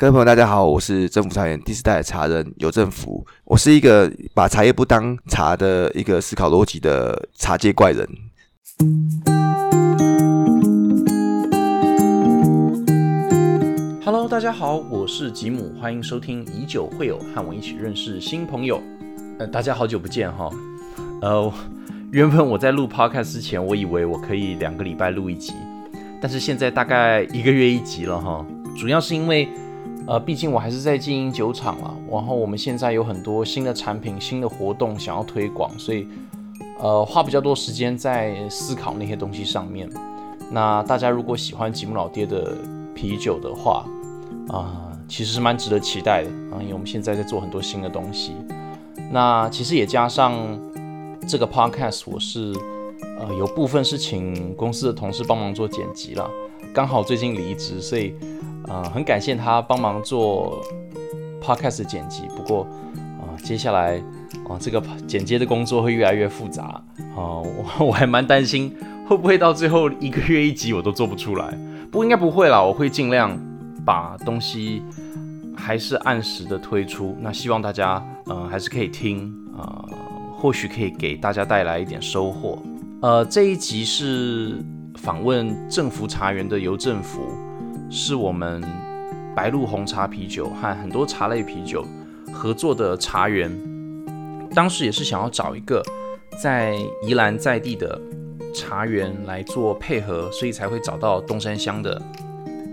各位朋友，大家好，我是政府茶园第四代的茶人有政府，我是一个把茶叶不当茶的一个思考逻辑的茶界怪人。Hello，大家好，我是吉姆，欢迎收听以酒会友，和我一起认识新朋友。呃，大家好久不见哈。呃，原本我在录 Podcast 之前，我以为我可以两个礼拜录一集，但是现在大概一个月一集了哈。主要是因为。呃，毕竟我还是在经营酒厂了，然后我们现在有很多新的产品、新的活动想要推广，所以呃花比较多时间在思考那些东西上面。那大家如果喜欢吉姆老爹的啤酒的话，啊，其实是蛮值得期待的啊，因为我们现在在做很多新的东西。那其实也加上这个 podcast，我是呃有部分是请公司的同事帮忙做剪辑了，刚好最近离职，所以。啊，很感谢他帮忙做 podcast 剪辑。不过啊，接下来啊，这个剪接的工作会越来越复杂啊，我我还蛮担心会不会到最后一个月一集我都做不出来。不过应该不会啦，我会尽量把东西还是按时的推出。那希望大家嗯还是可以听啊，或许可以给大家带来一点收获。呃，这一集是访问政府茶园的邮政府。是我们白鹿红茶啤酒和很多茶类啤酒合作的茶园，当时也是想要找一个在宜兰在地的茶园来做配合，所以才会找到东山乡的。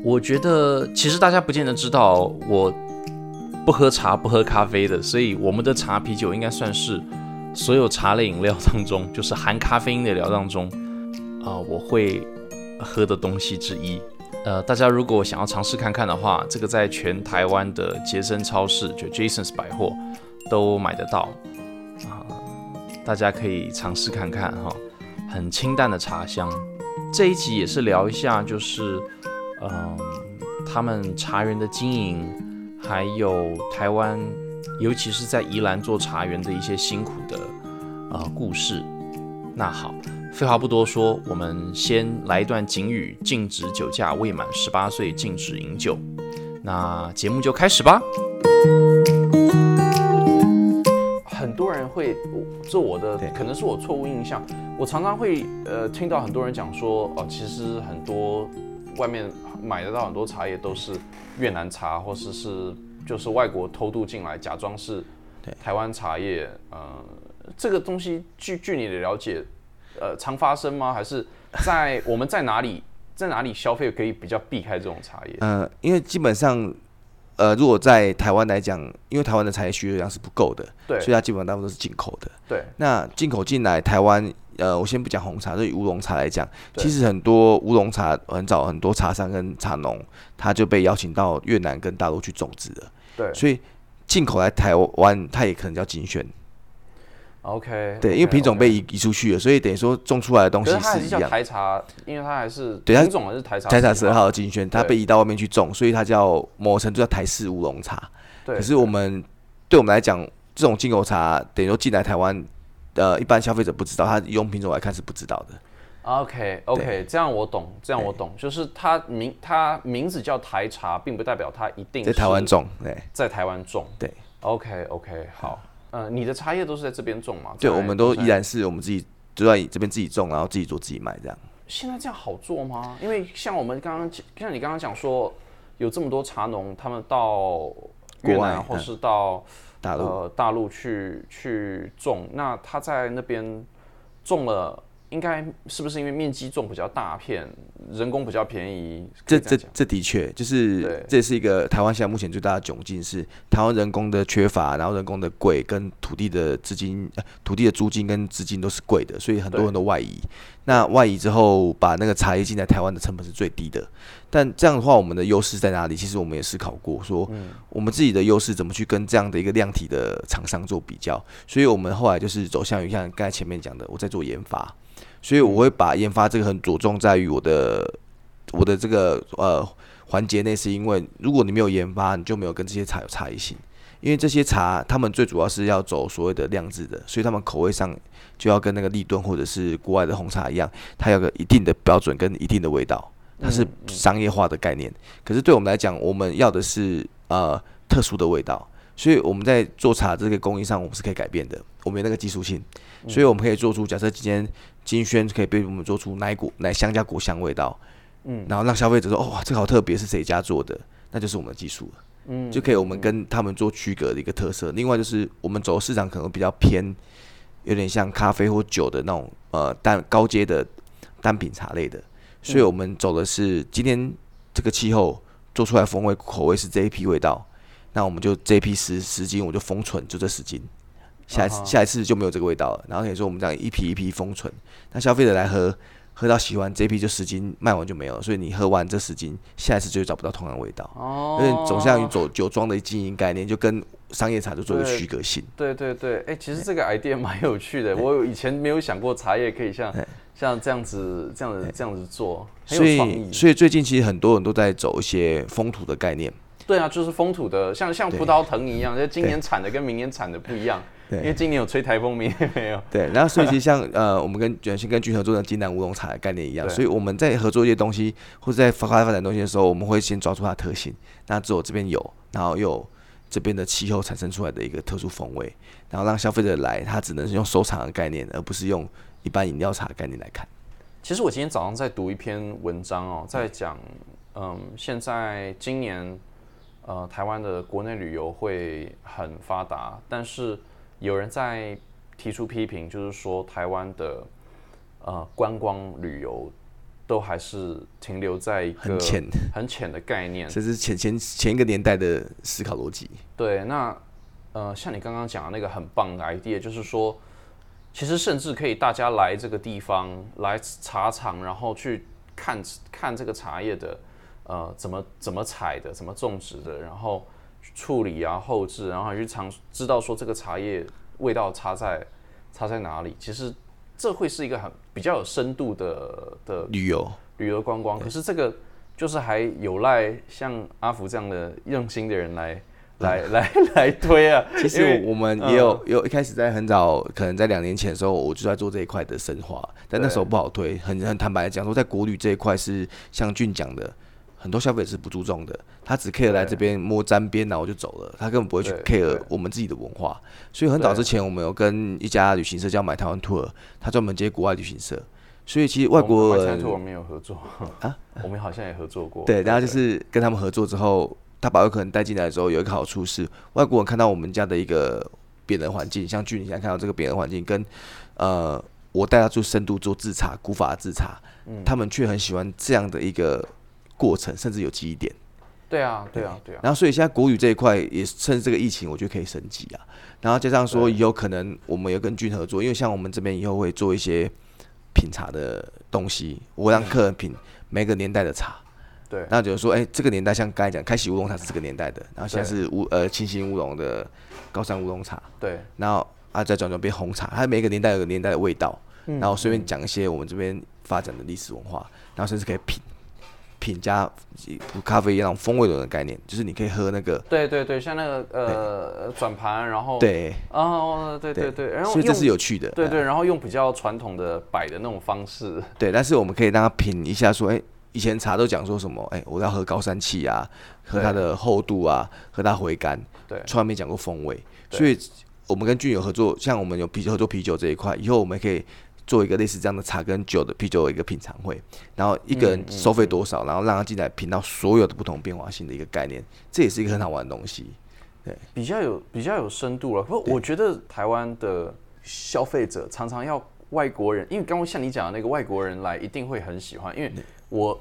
我觉得其实大家不见得知道，我不喝茶不喝咖啡的，所以我们的茶啤酒应该算是所有茶类饮料当中，就是含咖啡因的饮料当中啊，我会喝的东西之一。呃，大家如果想要尝试看看的话，这个在全台湾的杰森超市，就 Jason's 百货都买得到啊，大家可以尝试看看哈，很清淡的茶香。这一集也是聊一下，就是嗯，他们茶园的经营，还有台湾，尤其是在宜兰做茶园的一些辛苦的呃故事。那好。废话不多说，我们先来一段警语：禁止酒驾，未满十八岁禁止饮酒。那节目就开始吧。很多人会做我的，可能是我错误印象。我常常会呃听到很多人讲说，哦，其实很多外面买得到很多茶叶都是越南茶，或者是就是外国偷渡进来，假装是台湾茶叶。呃，这个东西据据你的了解。呃，常发生吗？还是在我们在哪里在哪里消费可以比较避开这种茶叶？呃，因为基本上，呃，如果在台湾来讲，因为台湾的茶叶需求量是不够的，对，所以它基本上大部分都是进口的。对，那进口进来台湾，呃，我先不讲红茶，对于乌龙茶来讲，其实很多乌龙茶很早很多茶商跟茶农，他就被邀请到越南跟大陆去种植了。对，所以进口来台湾，它也可能叫精选。OK，对，因为品种被移移出去了，所以等于说种出来的东西是一样。台茶，因为它还是对品种还是台茶。台茶十二号的精选，它被移到外面去种，所以它叫某程度叫台式乌龙茶。对。可是我们对我们来讲，这种进口茶等于说进来台湾，呃，一般消费者不知道，它用品种来看是不知道的。OK，OK，这样我懂，这样我懂，就是它名它名字叫台茶，并不代表它一定在台湾种。对，在台湾种。对。OK，OK，好。呃，你的茶叶都是在这边种吗？对，我们都依然是我们自己就在这边自己种，然后自己做自己卖这样。现在这样好做吗？因为像我们刚刚像你刚刚讲说，有这么多茶农，他们到越南或是到大陆大陆去去种，那他在那边种了。应该是不是因为面积重比较大片，人工比较便宜？这这这的确就是，这是一个台湾现在目前最大的窘境是台湾人工的缺乏，然后人工的贵，跟土地的资金、土地的租金跟资金都是贵的，所以很多人都外移。那外移之后，把那个茶叶进来台湾的成本是最低的。但这样的话，我们的优势在哪里？其实我们也思考过，说我们自己的优势怎么去跟这样的一个量体的厂商做比较。所以我们后来就是走向于像刚才前面讲的，我在做研发。所以我会把研发这个很着重在于我的我的这个呃环节内，是因为如果你没有研发，你就没有跟这些茶有差异性。因为这些茶，他们最主要是要走所谓的量制的，所以他们口味上就要跟那个立顿或者是国外的红茶一样，它有个一定的标准跟一定的味道，它是商业化的概念。可是对我们来讲，我们要的是呃特殊的味道。所以我们在做茶这个工艺上，我们是可以改变的。我们有那个技术性，所以我们可以做出假设今天金萱可以被我们做出奶果奶香加果香味道，嗯，然后让消费者说哦，这个好特别，是谁家做的？那就是我们的技术了，嗯，就可以我们跟他们做区隔的一个特色。另外就是我们走市场可能比较偏，有点像咖啡或酒的那种呃单高阶的单品茶类的，所以我们走的是今天这个气候做出来风味口味是这一批味道。那我们就这批十十斤，我就封存，就这十斤，下一次下一次就没有这个味道了。然后可以说我们这样一批一批封存，那消费者来喝，喝到喜欢这批就十斤卖完就没有了。所以你喝完这十斤，下一次就找不到同样的味道。哦，因为总像于走酒庄的经营概念，就跟商业茶就做一个区隔性。对对对，哎，其实这个 idea 蛮有趣的，我以前没有想过茶叶可以像像这样子这样子这样子做，所以所以最近其实很多人都在走一些风土的概念。对啊，就是风土的，像像葡萄藤一样，就今年产的跟明年产的不一样。对，因为今年有吹台风，明年没有。对，然后所以其实像呃，我们跟卷心跟君合作的金南乌龙茶的概念一样，所以我们在合作一些东西或者在发发展东西的时候，我们会先抓住它的特性，那只有这边有，然后又这边的气候产生出来的一个特殊风味，然后让消费者来，他只能是用收藏的概念，而不是用一般饮料茶的概念来看。其实我今天早上在读一篇文章哦，在讲嗯，现在今年。呃，台湾的国内旅游会很发达，但是有人在提出批评，就是说台湾的呃观光旅游都还是停留在一个很浅很浅的概念，这是前前前一个年代的思考逻辑。对，那呃，像你刚刚讲的那个很棒的 idea，就是说，其实甚至可以大家来这个地方来茶厂，然后去看看这个茶叶的。呃，怎么怎么采的，怎么种植的，然后处理啊，后置，然后还去尝，知道说这个茶叶味道差在差在哪里。其实这会是一个很比较有深度的的旅游旅游观光。可是这个就是还有赖像阿福这样的用心的人来来 来来推啊。其实我们也有有一开始在很早，可能在两年前的时候，我就在做这一块的深化，但那时候不好推。很很坦白的讲，说在国旅这一块是像俊讲的。很多消费者是不注重的，他只 care 来这边摸沾边，然后就走了，他根本不会去 care 我们自己的文化。所以很早之前，我们有跟一家旅行社叫买台湾 tour，他专门接国外旅行社。所以其实外国人我们有合作啊，我们好像也合作过。对，然后就是跟他们合作之后，他把有可能带进来之后，有一个好处是，外国人看到我们家的一个扁人环境，像俊你现在看到这个扁人环境，跟呃我带他做深度做自查、古法制茶，他们却很喜欢这样的一个。过程甚至有记忆点，对啊，对啊，对啊。然后所以现在国语这一块也趁这个疫情，我觉得可以升级啊。然后加上说以后可能我们有跟俊合作，因为像我们这边以后会做一些品茶的东西，我让客人品每个年代的茶。对。那就是说，哎，这个年代像刚才讲开禧乌龙茶是这个年代的，然后现在是乌呃清新乌龙的高山乌龙茶。对。然后啊再转转变红茶，它每个年代有个年代的味道。嗯。然后顺便讲一些我们这边发展的历史文化，然后甚至可以品。品加咖啡一样风味轮的概念，就是你可以喝那个，对对对，像那个呃转盘，然后对，哦对对对，然后所以这是有趣的，对对，然后用比较传统的摆的那种方式，对，但是我们可以让他品一下，说，哎，以前茶都讲说什么，哎，我要喝高山气啊，喝它的厚度啊，喝它回甘，对，从来没讲过风味，所以我们跟俊友合作，像我们有啤酒合作啤酒这一块，以后我们可以。做一个类似这样的茶跟酒的啤酒的一个品尝会，然后一个人收费多少，然后让他进来品到所有的不同变化性的一个概念，这也是一个很好玩的东西。对，比较有比较有深度了。不，我觉得台湾的消费者常常要外国人，因为刚刚像你讲的那个外国人来，一定会很喜欢。因为我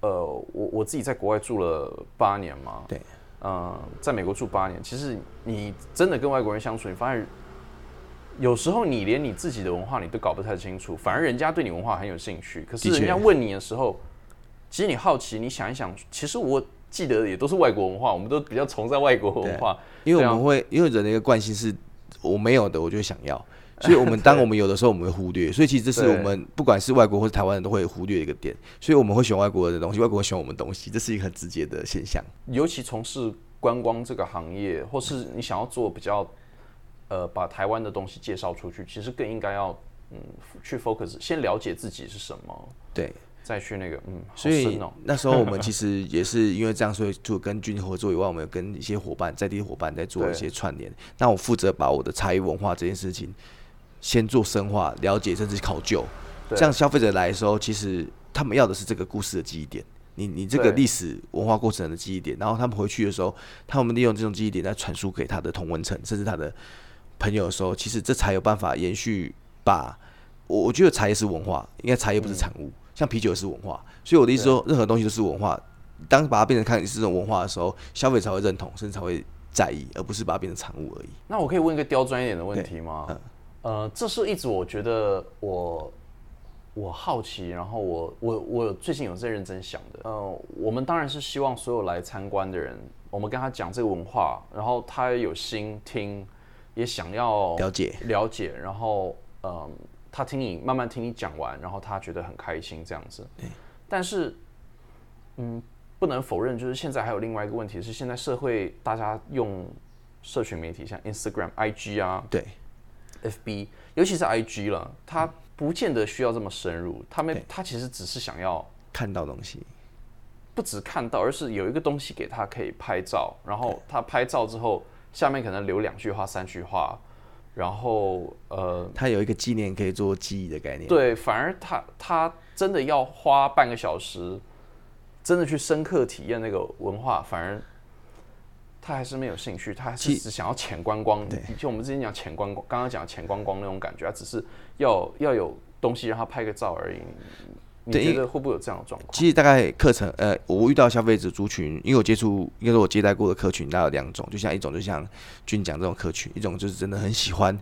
呃，我我自己在国外住了八年嘛，对，嗯，在美国住八年，其实你真的跟外国人相处，你发现。有时候你连你自己的文化你都搞不太清楚，反而人家对你文化很有兴趣。可是人家问你的时候，其实你好奇，你想一想，其实我记得也都是外国文化，我们都比较崇尚外国文化。因为我们会，因为人的一个惯性是，我没有的，我就想要。所以，我们当我们有的时候，我们会忽略。所以，其实这是我们不管是外国或是台湾人都会忽略一个点。所以，我们会选外国人的东西，外国人选我们东西，这是一个很直接的现象。尤其从事观光这个行业，或是你想要做比较。呃，把台湾的东西介绍出去，其实更应该要嗯去 focus，先了解自己是什么。对，再去那个，嗯，所以那时候我们其实也是因为这样，所以就跟军合作以外，我们有跟一些伙伴在地伙伴在做一些串联。那我负责把我的茶叶文化这件事情先做深化、了解，甚至考究。这样消费者来的时候，其实他们要的是这个故事的记忆点，你你这个历史文化过程的记忆点。然后他们回去的时候，他们利用这种记忆点来传输给他的同文层，甚至他的朋友的时候，其实这才有办法延续。把我我觉得茶叶是文化，应该茶叶不是产物。像啤酒也是文化，所以我的意思说，任何东西都是文化。当把它变成看是这种文化的时候，消费才会认同，甚至才会在意，而不是把它变成产物而已。那我可以问一个刁钻一点的问题吗？呃，这是一直我觉得我我好奇，然后我我我最近有在认真想的。呃，我们当然是希望所有来参观的人，我们跟他讲这个文化，然后他有心听，也想要了解了解，然后嗯。他听你慢慢听你讲完，然后他觉得很开心这样子。对。但是，嗯，不能否认，就是现在还有另外一个问题是，现在社会大家用社群媒体，像 Instagram、IG 啊，对，FB，尤其是 IG 了，他不见得需要这么深入。他们他其实只是想要看到东西，不止看到，而是有一个东西给他可以拍照，然后他拍照之后，下面可能留两句话、三句话。然后，呃，它有一个纪念可以做记忆的概念。对，反而他他真的要花半个小时，真的去深刻体验那个文化，反而他还是没有兴趣，他是只想要浅观光。对，就我们之前讲浅观光，刚刚讲浅观光那种感觉，他只是要要有东西让他拍个照而已。你觉得会不会有这样的状况？其实大概课程，呃，我遇到消费者族群，因为我接触，应该说我接待过的客群，大概有两种，就像一种就像军讲这种客群，一种就是真的很喜欢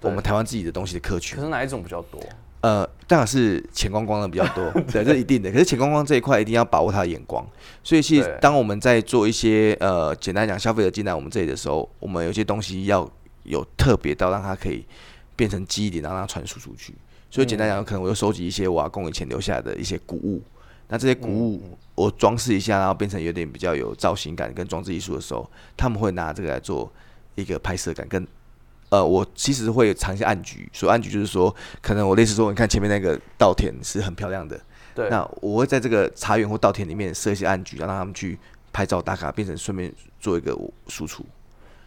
我们台湾自己的东西的客群。可是哪一种比较多？呃，当然是钱光光的比较多，对，这一定的。可是钱光光这一块一定要把握他的眼光，所以其实当我们在做一些呃，简单讲消费者进来我们这里的时候，我们有些东西要有特别到让他可以变成记忆点，让他传输出去。所以简单讲，可能我就收集一些我阿公以前留下的一些古物，那这些古物我装饰一下，然后变成有点比较有造型感跟装置艺术的时候，他们会拿这个来做一个拍摄感。跟呃，我其实会藏一些暗局，所以暗局就是说，可能我类似说，你看前面那个稻田是很漂亮的，对，那我会在这个茶园或稻田里面设一些暗局，让他们去拍照打卡，变成顺便做一个输出。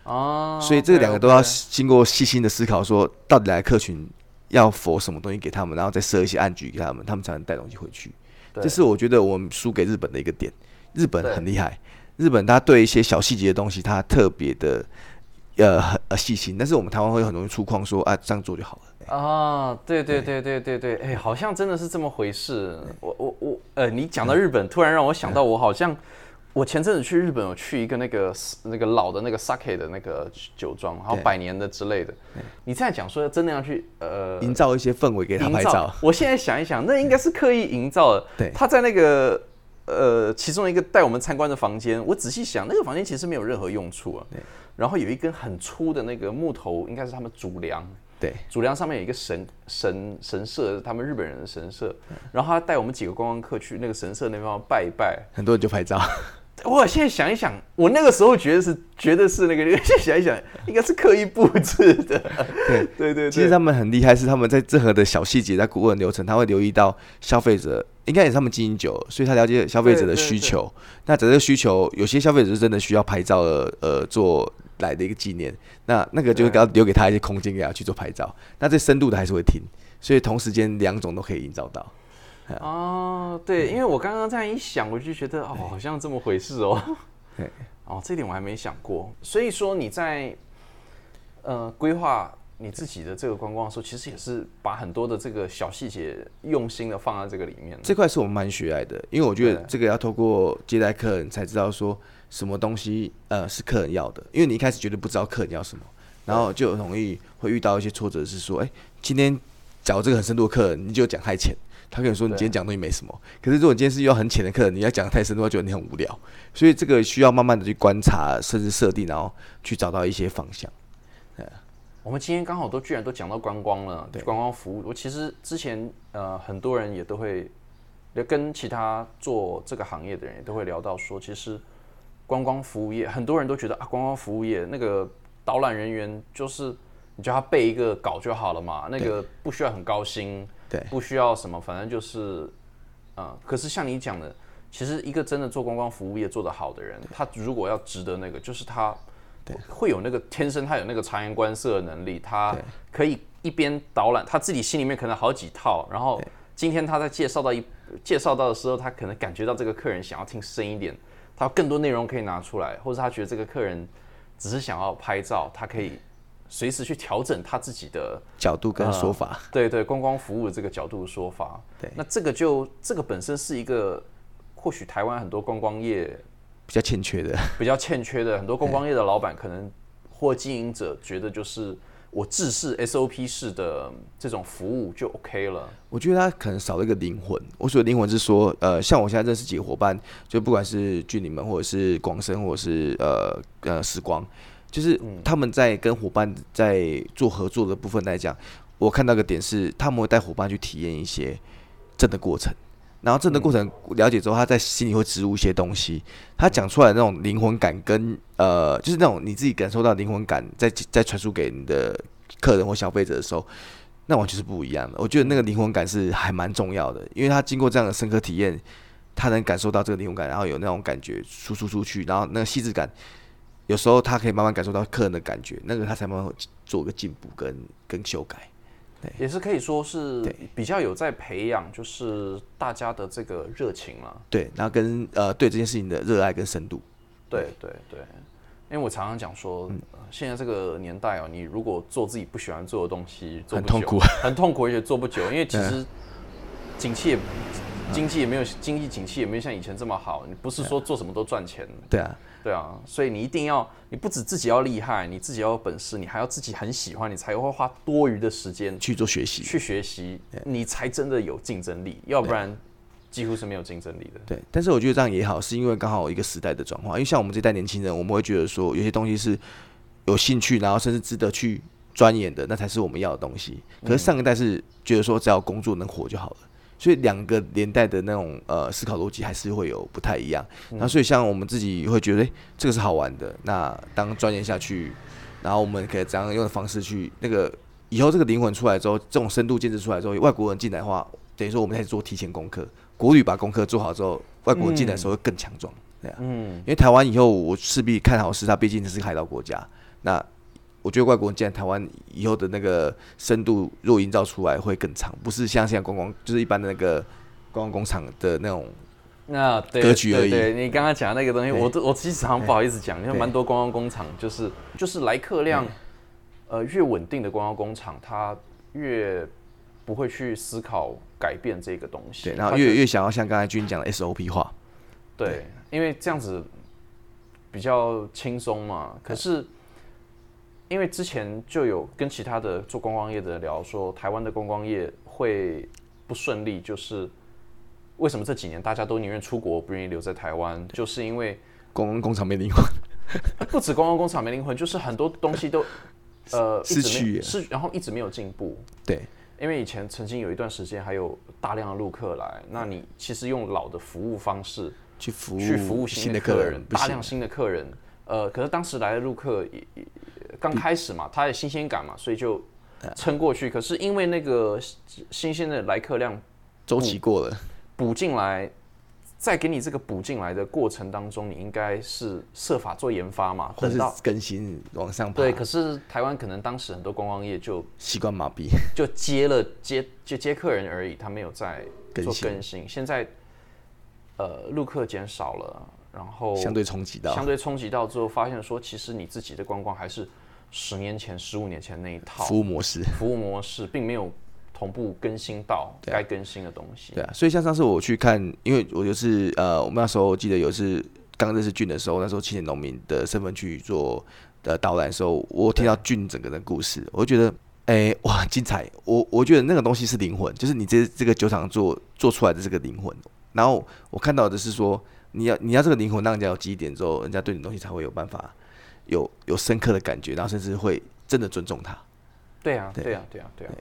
哦，所以这两个都要经过细心的思考，说到底来客群。要佛什么东西给他们，然后再设一些暗局给他们，他们才能带东西回去。这是我觉得我们输给日本的一个点。日本很厉害，日本他对一些小细节的东西，他特别的呃很细心。但是我们台湾会很容易粗犷，说啊这样做就好了。啊，对对对对对对，哎，好像真的是这么回事。我我我，呃，你讲到日本，突然让我想到，我好像。我前阵子去日本，有去一个那个那个老的那个 sake 的那个酒庄，然后百年的之类的。你在讲说真的要去呃营造一些氛围给他拍照。我现在想一想，那应该是刻意营造的。对，他在那个呃其中一个带我们参观的房间，我仔细想，那个房间其实没有任何用处啊。对。然后有一根很粗的那个木头，应该是他们主梁。对。主梁上面有一个神神神社，他们日本人的神社。然后他带我们几个观光客去那个神社那地方拜一拜，很多人就拍照。我现在想一想，我那个时候觉得是，觉得是那个，现在想一想，应该是刻意布置的。对 对对，其实他们很厉害，是他们在任何的小细节，在顾问流程，他会留意到消费者，应该也是他们经营久，所以他了解消费者的需求。那这个需求，有些消费者是真的需要拍照的，呃，做来的一个纪念。那那个就要留给他一些空间，给他去做拍照。那这深度的还是会听，所以同时间两种都可以营造到。哦，对，因为我刚刚这样一想，我就觉得哦，好像这么回事哦。对，哦，这点我还没想过。所以说你在呃规划你自己的这个观光的时候，其实也是把很多的这个小细节用心的放在这个里面。这块是我们蛮学爱的，因为我觉得这个要透过接待客人才知道说什么东西呃是客人要的，因为你一开始绝对不知道客人要什么，然后就容易会遇到一些挫折，是说，哎，今天找这个很深度的客人，你就讲太浅。他跟你说你今天讲东西没什么，可是如果你今天是遇到很浅的课，你要讲太深的话，觉得你很无聊。所以这个需要慢慢的去观察，甚至设定，然后去找到一些方向。我们今天刚好都居然都讲到观光了，观光服务。我其实之前呃很多人也都会，跟其他做这个行业的人也都会聊到说，其实观光服务业很多人都觉得啊，观光服务业那个导览人员就是你叫他背一个稿就好了嘛，那个不需要很高薪。对，不需要什么，反正就是啊，可是像你讲的，其实一个真的做观光服务业做得好的人，他如果要值得那个，就是他会有那个天生他有那个察言观色的能力，他可以一边导览，他自己心里面可能好几套，然后今天他在介绍到一介绍到的时候，他可能感觉到这个客人想要听深一点，他更多内容可以拿出来，或者他觉得这个客人只是想要拍照，他可以。随时去调整他自己的角度跟说法，对对，观光服务的这个角度的说法，对，那这个就这个本身是一个，或许台湾很多观光业比较欠缺的，比较欠缺的很多观光业的老板可能或经营者觉得就是我制式 SOP 式的这种服务就 OK 了。我觉得他可能少了一个灵魂。我所谓灵魂是说，呃，像我现在认识几个伙伴，就不管是俊你们，或者是广生，或者是呃呃时光。就是他们在跟伙伴在做合作的部分来讲，我看到个点是，他们会带伙伴去体验一些正的过程，然后正的过程了解之后，他在心里会植入一些东西，他讲出来的那种灵魂感跟呃，就是那种你自己感受到灵魂感，在在传输给你的客人或消费者的时候，那完全是不一样的。我觉得那个灵魂感是还蛮重要的，因为他经过这样的深刻体验，他能感受到这个灵魂感，然后有那种感觉输出出去，然后那个细致感。有时候他可以慢慢感受到客人的感觉，那个他才慢慢做个进步跟跟修改，对，也是可以说是比较有在培养，就是大家的这个热情了。对，然后跟呃对这件事情的热爱跟深度。对对对，因为我常常讲说，现在这个年代哦，你如果做自己不喜欢做的东西，很痛苦，很痛苦，而且做不久，因为其实景气也经济也没有经济景气也没有像以前这么好，你不是说做什么都赚钱。对啊。对啊，所以你一定要，你不止自己要厉害，你自己要有本事，你还要自己很喜欢，你才会花多余的时间去做学习，去学习，你才真的有竞争力，要不然几乎是没有竞争力的。对，但是我觉得这样也好，是因为刚好一个时代的转化，因为像我们这代年轻人，我们会觉得说有些东西是有兴趣，然后甚至值得去钻研的，那才是我们要的东西。可是上一代是觉得说只要工作能活就好了。所以两个年代的那种呃思考逻辑还是会有不太一样。那所以像我们自己会觉得，哎，这个是好玩的。那当钻研下去，然后我们可以怎样用的方式去那个以后这个灵魂出来之后，这种深度建设出来之后，外国人进来的话，等于说我们开始做提前功课。国旅把功课做好之后，外国人进来的时候会更强壮。对啊，嗯，因为台湾以后我势必看好是它，毕竟是海岛国家。那我觉得外国人进来台湾以后的那个深度，若营造出来会更长，不是像现在观光，就是一般的那个观光工厂的那种那格局而已。对你刚刚讲的那个东西，我我其实常不好意思讲，因为蛮多观光工厂就是就是来客量呃越稳定的观光工厂，它越不会去思考改变这个东西，对，然后越越想要像刚才君讲的 SOP 化，对，因为这样子比较轻松嘛，可是。因为之前就有跟其他的做观光业的聊说，台湾的观光业会不顺利，就是为什么这几年大家都宁愿出国，不愿意留在台湾，就是因为观光 工厂没灵魂。不止观光工厂没灵魂，就是很多东西都 呃失去，是然后一直没有进步。对，因为以前曾经有一段时间还有大量的陆客来，那你其实用老的服务方式去服务去服务新的客人，大量新的客人，呃，可是当时来的陆客也也。刚开始嘛，它的新鲜感嘛，所以就撑过去。可是因为那个新鲜的来客量周期过了，补进来，再给你这个补进来的过程当中，你应该是设法做研发嘛，或者更新往上爬。对，可是台湾可能当时很多观光业就习惯麻痹，就接了接就接客人而已，他没有在做更新。现在呃，陆客减少了，然后相对冲击到，相对冲击到之后，发现说其实你自己的观光还是。十年前、十五年前那一套服务模式，服务模式并没有同步更新到该更新的东西。对啊，所以像上次我去看，因为我就是呃，我们那时候记得有一次刚认识俊的时候，那时候青年农民的身份去做的导览的时候，我听到俊整个的故事，我就觉得哎哇很精彩。我我觉得那个东西是灵魂，就是你这这个酒厂做做出来的这个灵魂。然后我看到的是说，你要你要这个灵魂让人家有记忆点之后，人家对你东西才会有办法。有有深刻的感觉，然后甚至会真的尊重他。对啊，对。啊，对啊，对啊。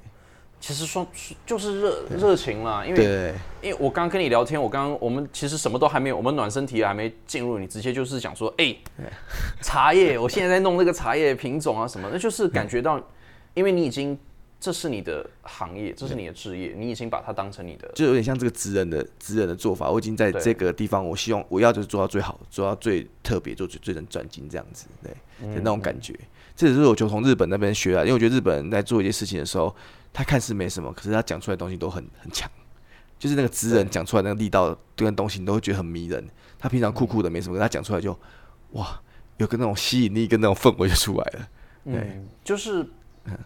其实说就是热热情啦，因为因为我刚刚跟你聊天，我刚刚我们其实什么都还没有，我们暖身体还没进入，你直接就是讲说，哎，茶叶，我现在在弄这个茶叶品种啊什么，那就是感觉到，因为你已经这是你的行业，这是你的职业，你已经把它当成你的，就有点像这个职人的职人的做法。我已经在这个地方，我希望我要就是做到最好，做到最特别，做最最能赚金这样子，对的那种感觉。这也是我就从日本那边学来，因为我觉得日本人在做一件事情的时候，他看似没什么，可是他讲出来的东西都很很强，就是那个职人讲出来那个力道跟东西，你都会觉得很迷人。他平常酷酷的没什么，他讲出来就哇，有个那种吸引力跟那种氛围就出来了。嗯，就是。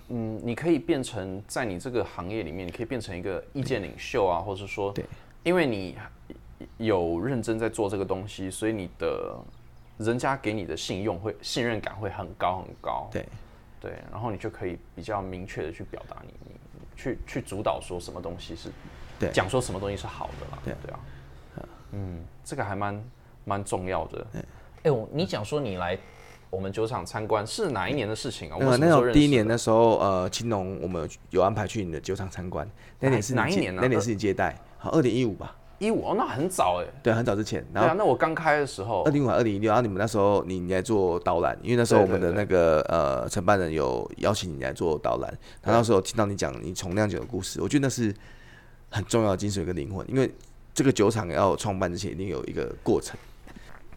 嗯，你可以变成在你这个行业里面，你可以变成一个意见领袖啊，或者说，对，因为你有认真在做这个东西，所以你的人家给你的信用会信任感会很高很高，对，对，然后你就可以比较明确的去表达你，你去去主导说什么东西是，对，讲说什么东西是好的啦，对。对啊，嗯，这个还蛮蛮重要的，哎，我你讲说你来。我们酒厂参观是哪一年的事情啊？那那时候第一年的时候，呃，青龙我们有安排去你的酒厂参观。那年是哪一年呢？那年是你接待，好，二零一五吧。一五哦，那很早哎。对，很早之前。对啊，那我刚开的时候。二零五二零一六，然后你们那时候你你来做导览，因为那时候我们的那个呃承办人有邀请你来做导览。他那时候听到你讲你从酿酒的故事，我觉得那是很重要的精神跟灵魂，因为这个酒厂要创办之前一定有一个过程。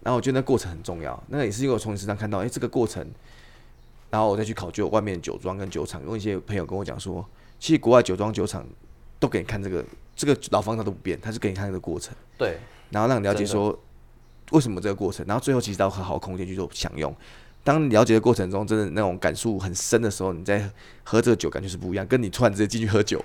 然后我觉得那过程很重要，那个也是因为我从你身上看到，哎，这个过程，然后我再去考究外面酒庄跟酒厂，有一些朋友跟我讲说，其实国外酒庄酒厂都给你看这个，这个老方法都不变，他是给你看这个过程，对，然后让你了解说为什么这个过程，然后最后其实到很好的空间去做享用。当你了解的过程中，真的那种感触很深的时候，你在喝这个酒感觉是不一样，跟你突然直接进去喝酒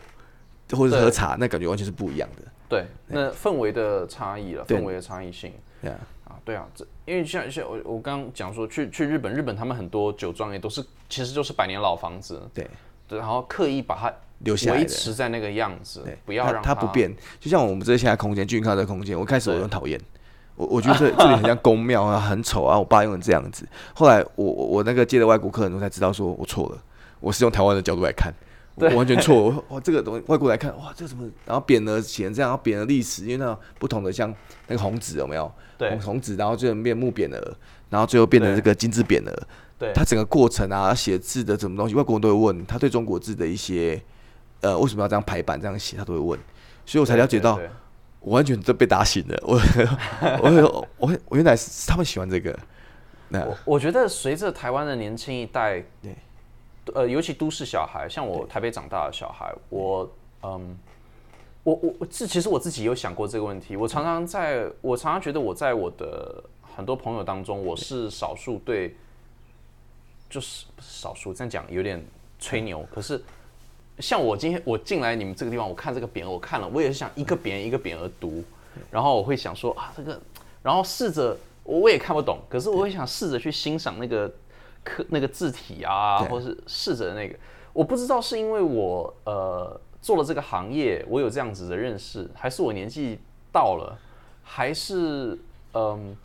或者喝茶，那感觉完全是不一样的。对，那氛围的差异了，氛围的差异性。对啊。对啊，这因为像像我我刚刚讲说去去日本，日本他们很多酒庄也都是其实就是百年老房子，对对，然后刻意把它留下来维持在那个样子，不要让它不变。就像我们这现在空间，俊康的空间，我开始我很讨厌，我我觉得这这里很像宫庙啊，很丑啊。我爸用的这样子，后来我我我那个接的外国客人，我才知道说我错了，我是用台湾的角度来看。完全错！哇，这个东西外国来看，哇，这怎么？然后扁了写成这样，然后匾额历史，因为那不同的像那个红纸有没有？对，红纸，然后最后变木匾额，然后最后变成这个金字扁额。对，它整个过程啊，写字的什么东西，外国人都会问。他对中国字的一些，呃，为什么要这样排版这样写，他都会问。所以我才了解到，我完全都被打醒了。我 我我我原来是他们喜欢这个。那我觉得随着台湾的年轻一代，对。呃，尤其都市小孩，像我台北长大的小孩，我嗯，我我我自其实我自己有想过这个问题。我常常在，我常常觉得我在我的很多朋友当中，我是少数对，就是少数这样讲有点吹牛。可是像我今天我进来你们这个地方，我看这个匾额，我看了，我也是想一个匾一个匾额读，然后我会想说啊，这个，然后试着我也看不懂，可是我会想试着去欣赏那个。刻那个字体啊，或是试着那个，我不知道是因为我呃做了这个行业，我有这样子的认识，还是我年纪到了，还是嗯，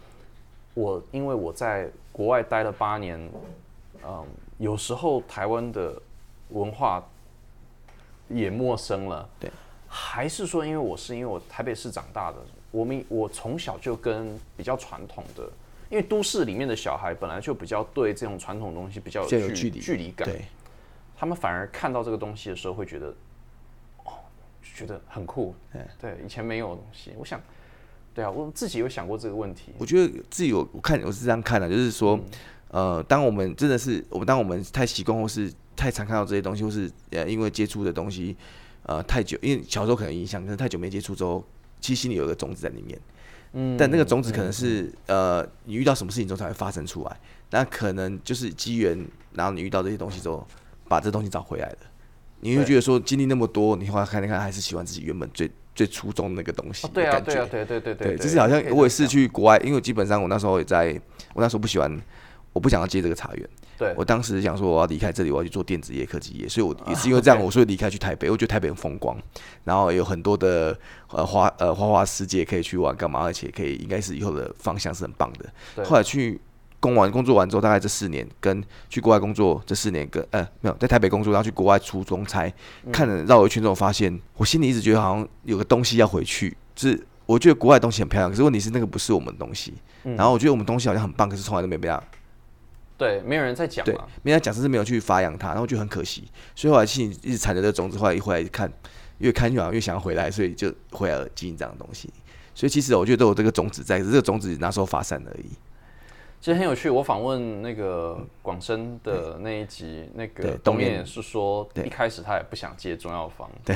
我因为我在国外待了八年，嗯，有时候台湾的文化也陌生了，对，还是说因为我是因为我台北市长大的，我们我从小就跟比较传统的。因为都市里面的小孩本来就比较对这种传统东西比较有距离距离感，他们反而看到这个东西的时候会觉得，哦，觉得很酷，对，以前没有的东西。我想，对啊，我自己有想过这个问题。我觉得自己有，我看我是这样看的，就是说，呃，当我们真的是我们，当我们太习惯或是太常看到这些东西，或是呃，因为接触的东西，呃，太久，因为小时候可能影响，可是太久没接触之后，其实心里有一个种子在里面。嗯，但那个种子可能是呃，你遇到什么事情之后才会发生出来，那可能就是机缘，然后你遇到这些东西之后，把这东西找回来了，你会觉得说经历那么多，你后来看一看，还是喜欢自己原本最最初衷的那个东西。对啊，对啊，对对对对，就是好像我也是去国外，因为基本上我那时候也在，我那时候不喜欢，我不想要接这个茶园。对，我当时想说我要离开这里，我要去做电子业、科技业，所以我也是因为这样，我所以离开去台北。我觉得台北很风光，然后有很多的呃花呃花花世界可以去玩，干嘛？而且可以应该是以后的方向是很棒的。后来去工完工作完之后，大概这四年跟去国外工作这四年跟呃没有在台北工作，然后去国外出中差，看了绕一圈之后，发现我心里一直觉得好像有个东西要回去，就是我觉得国外东西很漂亮，可是问题是那个不是我们的东西。然后我觉得我们东西好像很棒，可是从来都没被他对，没有人在讲，对，没人讲，甚至没有去发扬它，然后就很可惜。所以后来心里一直缠着这个种子，后来一回来看，越看越好，越想要回来，所以就回来经营这样的东西。所以其实我觉得都有这个种子在，只是这个种子那时候发散而已。其实很有趣，我访问那个广深的那一集，那个东面是说，一开始他也不想接中药房，对，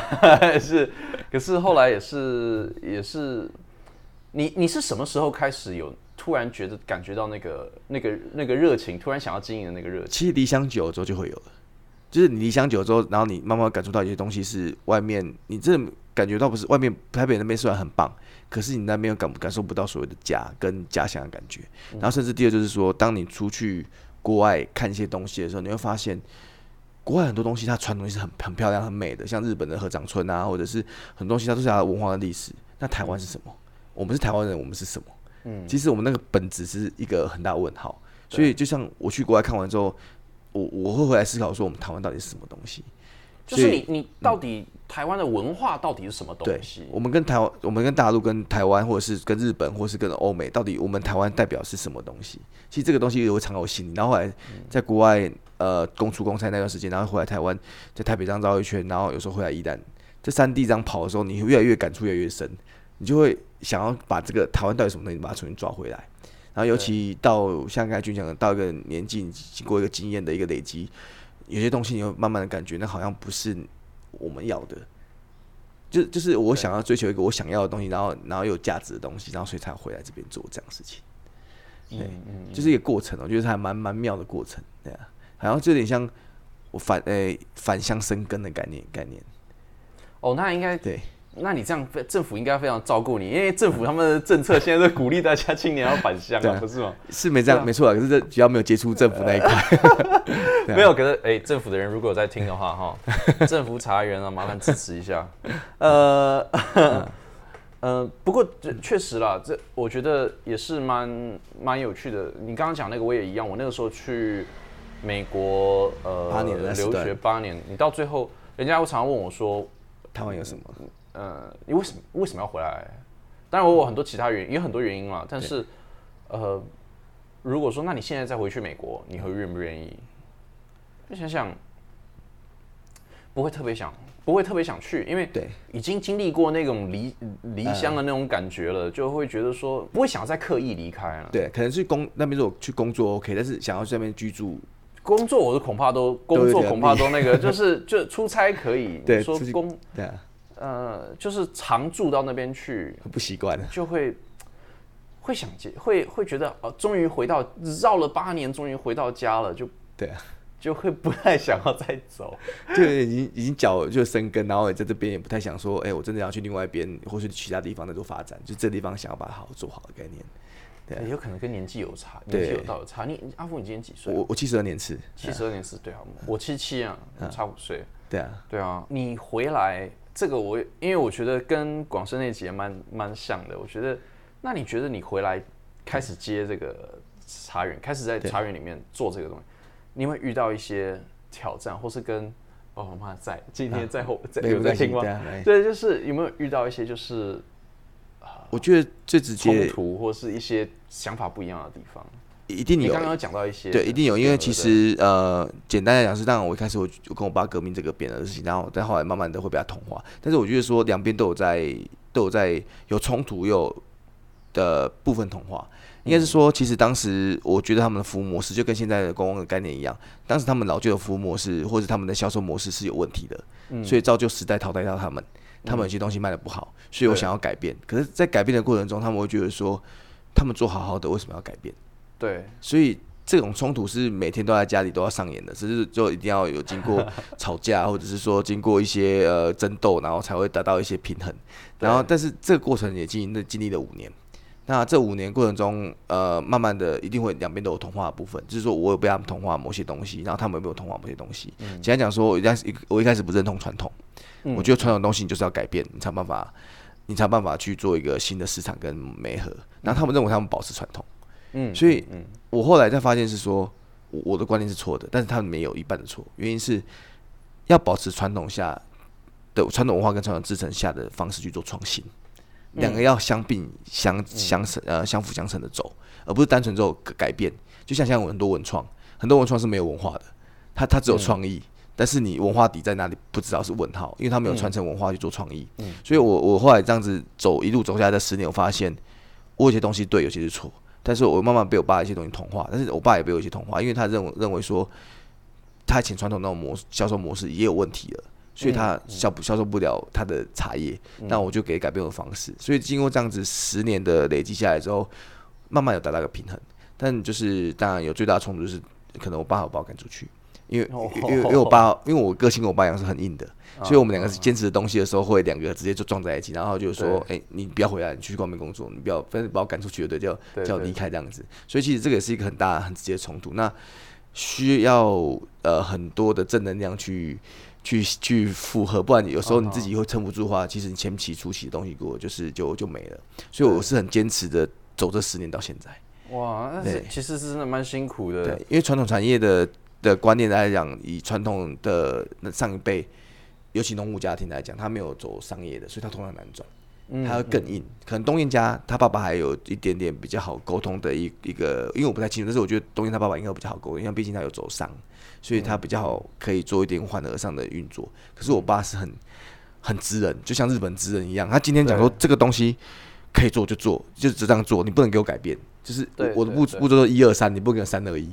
是，可是后来也是也是，你你是什么时候开始有突然觉得感觉到那个那个那个热情，突然想要经营的那个热情？其实离乡久了之后就会有了，就是你离乡久了之后，然后你慢慢感受到一些东西是外面，你这感觉到不是外面台北那边虽然很棒。可是你那边又感感受不到所谓的家跟家乡的感觉，然后甚至第二就是说，当你出去国外看一些东西的时候，你会发现国外很多东西它传统是很很漂亮很美的，像日本的合掌村啊，或者是很多东西它都是它的文化的历史。那台湾是什么？我们是台湾人，我们是什么？嗯，其实我们那个本质是一个很大问号。所以就像我去国外看完之后，我我会回来思考说，我们台湾到底是什么东西？就是你你到底。台湾的文化到底是什么东西？我们跟台湾，我们跟大陆、跟台湾，或者是跟日本，或是跟欧美，到底我们台湾代表是什么东西？其实这个东西也会藏在我心里。然后后来在国外，呃，公出公差那段时间，然后回来台湾，在台北这样绕一圈，然后有时候回来一旦这三地这样跑的时候，你越来越感触越来越深，你就会想要把这个台湾到底什么东西，把它重新抓回来。然后尤其到像刚才军讲的，到一个年纪，经过一个经验的一个累积，有些东西你会慢慢的感觉，那好像不是。我们要的，就就是我想要追求一个我想要的东西，然后然后有价值的东西，然后所以才回来这边做这样事情。对，嗯就是一个过程，我觉得还蛮蛮妙的过程，对啊，好像就有点像我反诶反向生根的概念概念。哦，那应该对。那你这样，政府应该非常照顾你，因为政府他们的政策现在在鼓励大家青年要返乡啊，不是吗？是没这样，没错啊。可是这只要没有接触政府那一块，没有。可是哎，政府的人如果有在听的话，哈，政府查员啊，麻烦支持一下。呃，呃，不过确实啦，这我觉得也是蛮蛮有趣的。你刚刚讲那个我也一样，我那个时候去美国呃八年留学八年，你到最后，人家会常常问我说，台湾有什么？呃，你为什么为什么要回来？当然我有很多其他原因，有很多原因嘛。但是，呃，如果说那你现在再回去美国，你会愿不愿意？就想想，不会特别想，不会特别想去，因为对已经经历过那种离离乡的那种感觉了，就会觉得说不会想要再刻意离开了。对，可能是工那边如果去工作 OK，但是想要在那边居住，工作我是恐怕都工作恐怕都那个，就是就出差可以，对说工对。呃，就是常住到那边去，不习惯，就会会想结，会会觉得哦，终于回到绕了八年，终于回到家了，就 对啊，就会不太想要再走，就已经已经脚就生根，然后也在这边也不太想说，哎，我真的要去另外一边，或是其他地方再做发展，就这地方想要把它好好做好的概念，对，有可能跟年纪有差，年纪有到有差。你阿富，你今年几岁？我我七十二年次，七十二年次，对啊，我七七啊，差五岁，对啊，对啊，你回来。这个我因为我觉得跟广深那集蛮蛮像的，我觉得那你觉得你回来开始接这个茶园，开始在茶园里面做这个东西，你会遇到一些挑战，或是跟哦妈在今天在后在有在听吗？对，就是有没有遇到一些就是我觉得最直接冲突或是一些想法不一样的地方。一定有，刚刚讲到一些，对，一定有，因为其实呃，简单来讲是，当然我一开始我就跟我爸革命这个变的事情，然后但后来慢慢的会被他同化。但是我觉得说两边都有在都有在有冲突，有的部分同化，应该是说，其实当时我觉得他们的服务模式就跟现在的公共的概念一样，当时他们老旧的服务模式或者他们的销售模式是有问题的，所以造就时代淘汰掉他们，他们有些东西卖的不好，所以我想要改变。可是，在改变的过程中，他们会觉得说，他们做好好的，为什么要改变？对，所以这种冲突是每天都在家里都要上演的，只是就一定要有经过 吵架，或者是说经过一些呃争斗，然后才会达到一些平衡。然后，但是这个过程也经经历了五年。那这五年过程中，呃，慢慢的一定会两边都有同化的部分，就是说我有被他们同化某些东西，然后他们有没有同化某些东西。简单讲说，我一开始我一开始不认同传统，我觉得传统东西你就是要改变，你才有办法，你才有办法去做一个新的市场跟媒合。然后他们认为他们保持传统。嗯，所以，我后来才发现是说，我的观念是错的，但是他们没有一半的错。原因是要保持传统下的传统文化跟传统制成下的方式去做创新，两个要相并相相成呃相辅相成的走，而不是单纯之后改变。就像像很多文创，很多文创是没有文化的，它它只有创意，但是你文化底在哪里不知道是问号，因为它没有传承文化去做创意。嗯，所以我我后来这样子走一路走下来的十年，我发现我有些东西对，有些是错，但是我慢慢被我爸一些东西同化，但是我爸也被我一些同化，因为他认为认为说。他以前传统那种模销售模式也有问题了，所以他销不销售不了他的茶叶，那我就给改变我的方式。所以经过这样子十年的累积下来之后，慢慢有达到一个平衡。但就是当然有最大的冲突就是，可能我爸把我赶出去，因为因为因为我爸因为我个性跟我爸一样是很硬的，所以我们两个是坚持的东西的时候，会两个直接就撞在一起，然后就说：“哎，你不要回来，你去外面工作，你不要反正把我赶出去，对，叫叫离开这样子。”所以其实这个也是一个很大很直接的冲突。那需要呃很多的正能量去去去复合，不然有时候你自己会撑不住的话，其实你前期初期的东西给我就是就就没了。所以我是很坚持的走这十年到现在。哇，那是其实是真的蛮辛苦的。对，因为传统产业的的观念来讲，以传统的那上一辈，尤其农牧家庭来讲，他没有走商业的，所以他通常难转。他会更硬，可能东燕家他爸爸还有一点点比较好沟通的一一个，因为我不太清楚，但是我觉得东燕他爸爸应该比较好沟通，因为毕竟他有走商，所以他比较好可以做一点缓和上的运作。可是我爸是很很直人，就像日本直人一样，他今天讲说这个东西可以做就做，就只这样做，你不能给我改变，就是我的步步骤都一二三，你不能给我三二一，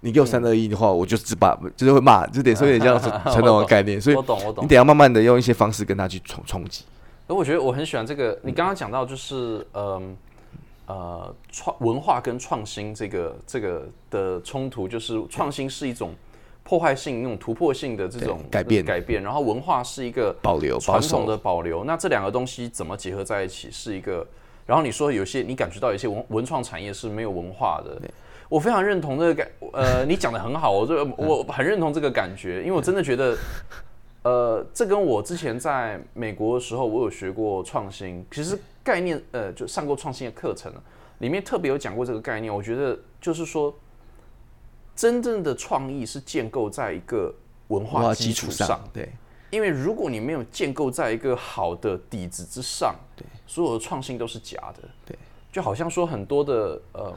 你给我三二一的话，我就只把就是会骂，就得说有点像传统的概念，所以我懂我懂你得要慢慢的用一些方式跟他去冲冲击。而我觉得我很喜欢这个，你刚刚讲到就是，嗯，呃，创文化跟创新这个这个的冲突，就是创新是一种破坏性、那种突破性的这种改变改变，然后文化是一个保留传统的保留。那这两个东西怎么结合在一起，是一个。然后你说有些你感觉到有些文文创产业是没有文化的，我非常认同这个感。呃，你讲的很好，我这 我很认同这个感觉，因为我真的觉得。呃，这跟我之前在美国的时候，我有学过创新，其实概念，呃，就上过创新的课程，里面特别有讲过这个概念。我觉得就是说，真正的创意是建构在一个文化基础上，对。因为如果你没有建构在一个好的底子之上，对，所有的创新都是假的，对。就好像说很多的呃。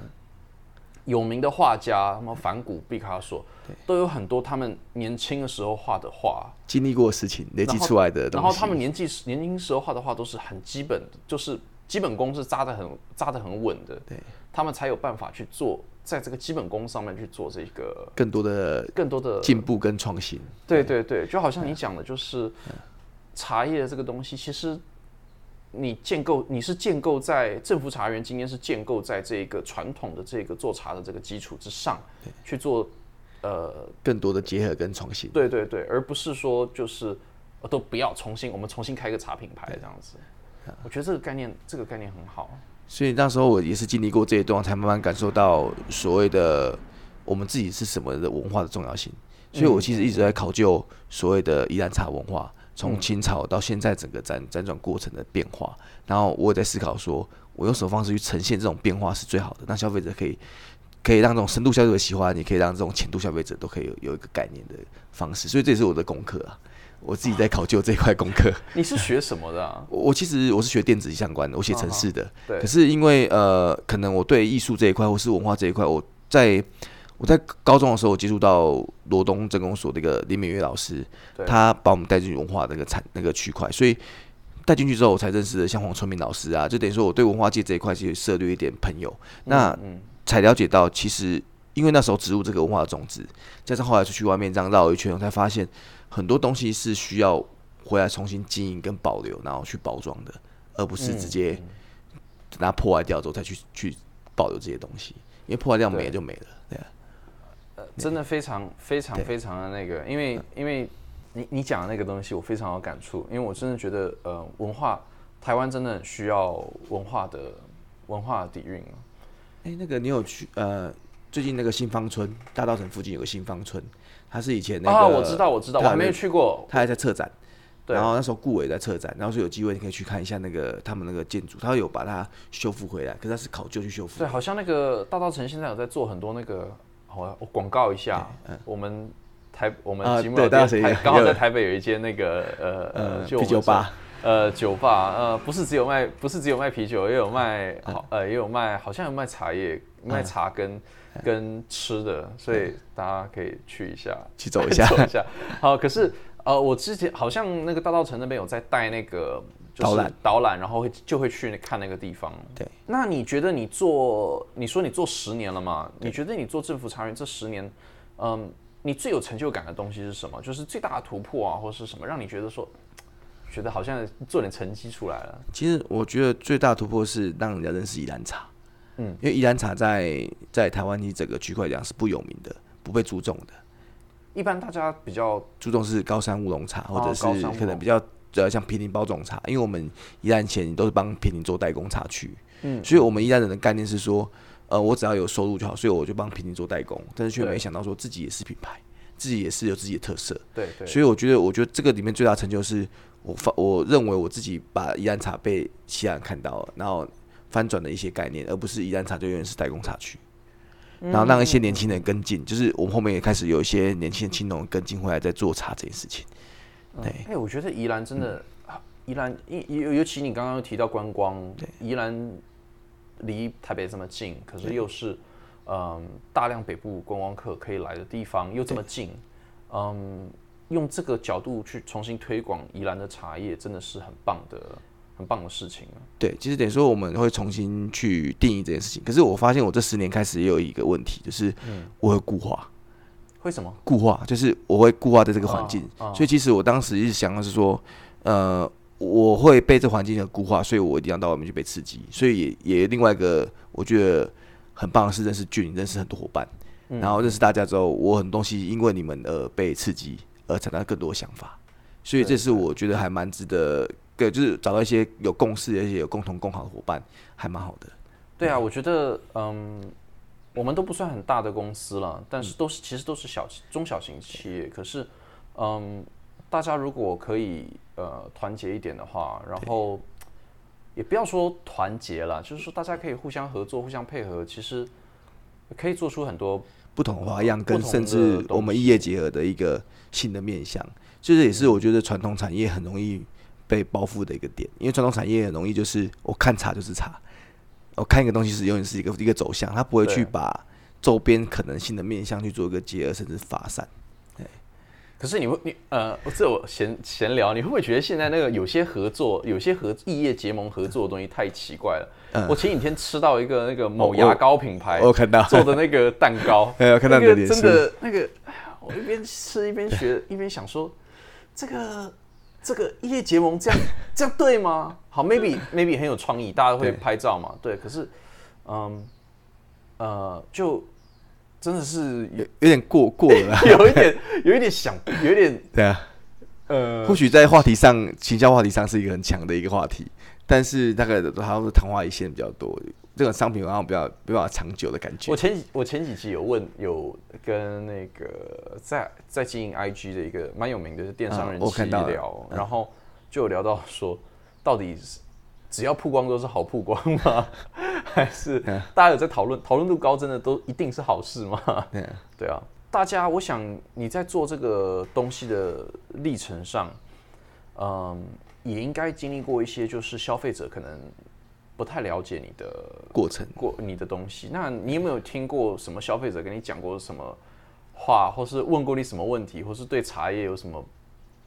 有名的画家，什么梵谷、毕卡索，都有很多他们年轻的时候画的画，经历过事情累积出来的。然后他们年纪年轻时候画的画都是很基本的，就是基本功是扎的很扎的很稳的。对，他们才有办法去做，在这个基本功上面去做这个更多的更多的进步跟创新。对对对，就好像你讲的，就是茶叶这个东西，其实。你建构你是建构在政府茶园，今天是建构在这个传统的这个做茶的这个基础之上，去做呃更多的结合跟创新。对对对，而不是说就是都不要重新，我们重新开个茶品牌这样子。我觉得这个概念这个概念很好。所以那时候我也是经历过这一段，才慢慢感受到所谓的我们自己是什么的文化的重要性。所以我其实一直在考究所谓的宜兰茶文化。从清朝到现在整个辗辗转过程的变化，然后我也在思考说，我用什么方式去呈现这种变化是最好的，让消费者可以可以让这种深度消费者喜欢，也可以让这种浅度消费者都可以有有一个概念的方式，所以这也是我的功课啊，我自己在考究这块功课。你是学什么的？我其实我是学电子相关的，我写城市的。对。可是因为呃，可能我对艺术这一块或是文化这一块，我在。我在高中的时候，我接触到罗东政工所的一个林美月老师，他把我们带进文化那个产那个区块，所以带进去之后，我才认识了像黄春明老师啊，就等于说我对文化界这一块其实涉略一点朋友，那才了解到，其实因为那时候植入这个文化的种子，加上后来出去外面这样绕一圈，我才发现很多东西是需要回来重新经营跟保留，然后去包装的，而不是直接拿破坏掉之后再去去保留这些东西，因为破坏掉没了就没了，对啊。真的非常非常非常的那个，因为因为你你讲的那个东西，我非常有感触，因为我真的觉得，呃，文化台湾真的很需要文化的文化底蕴。哎，那个你有去呃，最近那个新芳村大稻城附近有个新芳村，它是以前那个啊，我知道我知道，我还没有去过，它还在策展，对。然后那时候顾伟在策展，然后说有机会你可以去看一下那个他们那个建筑，他有把它修复回来，可是他是考究去修复，对，好像那个大稻城现在有在做很多那个。我我广告一下，我们台我们吉木台刚好在台北有一间那个呃呃啤酒吧，呃酒吧呃不是只有卖不是只有卖啤酒，也有卖好呃也有卖好像有卖茶叶卖茶跟跟吃的，所以大家可以去一下，去走一下，走一下。好，可是呃，我之前好像那个大道城那边有在带那个导览，导览，然后会就会去看那个地方。对，那你觉得你做，你说你做十年了嘛？你觉得你做政府茶园这十年，嗯，你最有成就感的东西是什么？就是最大的突破啊，或是什么让你觉得说？觉得好像做点成绩出来了。其实我觉得最大突破是让人家认识宜兰茶，嗯，因为宜兰茶在在台湾你整个区块讲是不有名的，不被注重的。一般大家比较注重是高山乌龙茶，或者是可能比较呃像平林包种茶，因为我们宜兰前都是帮平林做代工茶区，嗯，所以我们宜兰人的概念是说，呃，我只要有收入就好，所以我就帮平林做代工，但是却没想到说自己也是品牌，自己也是有自己的特色，对对，所以我觉得，我觉得这个里面最大成就是。我发我认为我自己把宜兰茶被其他人看到了，然后翻转的一些概念，而不是宜兰茶就永远是代工茶区，然后让一些年轻人跟进，就是我们后面也开始有一些年轻的青农跟进回来在做茶这件事情。对，哎，我觉得宜兰真的，宜兰尤尤其你刚刚提到观光，宜兰离台北这么近，可是又是嗯大量北部观光客可以来的地方，又这么近，嗯。用这个角度去重新推广宜兰的茶叶，真的是很棒的、很棒的事情啊！对，其实等于说我们会重新去定义这件事情。可是我发现我这十年开始也有一个问题，就是我会固化。为什么固化？就是我会固化在这个环境，所以其实我当时一直想的是说，呃，我会被这环境的固化，所以我一定要到外面去被刺激。所以也也另外一个我觉得很棒的是认识俊，认识很多伙伴，然后认识大家之后，我很多东西因为你们而被刺激。而产生更多想法，所以这是我觉得还蛮值得，对，就是找到一些有共识而且有共同共好的伙伴，还蛮好的。对啊，我觉得，嗯，我们都不算很大的公司了，但是都是其实都是小中小型企业。可是，嗯，大家如果可以呃团结一点的话，然后也不要说团结了，就是说大家可以互相合作、互相配合，其实可以做出很多。不同花样跟甚至我们异业结合的一个新的面向，这也是我觉得传统产业很容易被包覆的一个点。因为传统产业很容易就是我看茶就是茶，我看一个东西是永远是一个一个走向，他不会去把周边可能性的面向去做一个结合甚至发散。可是你会你呃，这我闲闲聊，你会不会觉得现在那个有些合作，有些合异业结盟合作的东西太奇怪了？我前几天吃到一个那个某牙膏品牌，我看到。做的那个蛋糕，哎，看到那个真的那个，我一边吃一边学，一边想说，这个这个异业结盟这样 这样对吗？好，maybe maybe 很有创意，大家会拍照嘛？对，可是嗯呃就。真的是有有点过过了，有一点有一点想，有一点对啊，呃，或许在话题上，行销话题上是一个很强的一个话题，但是大概好像是昙花一现比较多，这个商品好像比较没办法长久的感觉。我前几我前几期有问，有跟那个在在经营 IG 的一个蛮有名的电商人士聊，然后就有聊到说，到底是。只要曝光都是好曝光吗？还是大家有在讨论，讨论度高，真的都一定是好事吗？对啊，大家，我想你在做这个东西的历程上，嗯，也应该经历过一些，就是消费者可能不太了解你的过程，过你的东西。那你有没有听过什么消费者跟你讲过什么话，或是问过你什么问题，或是对茶叶有什么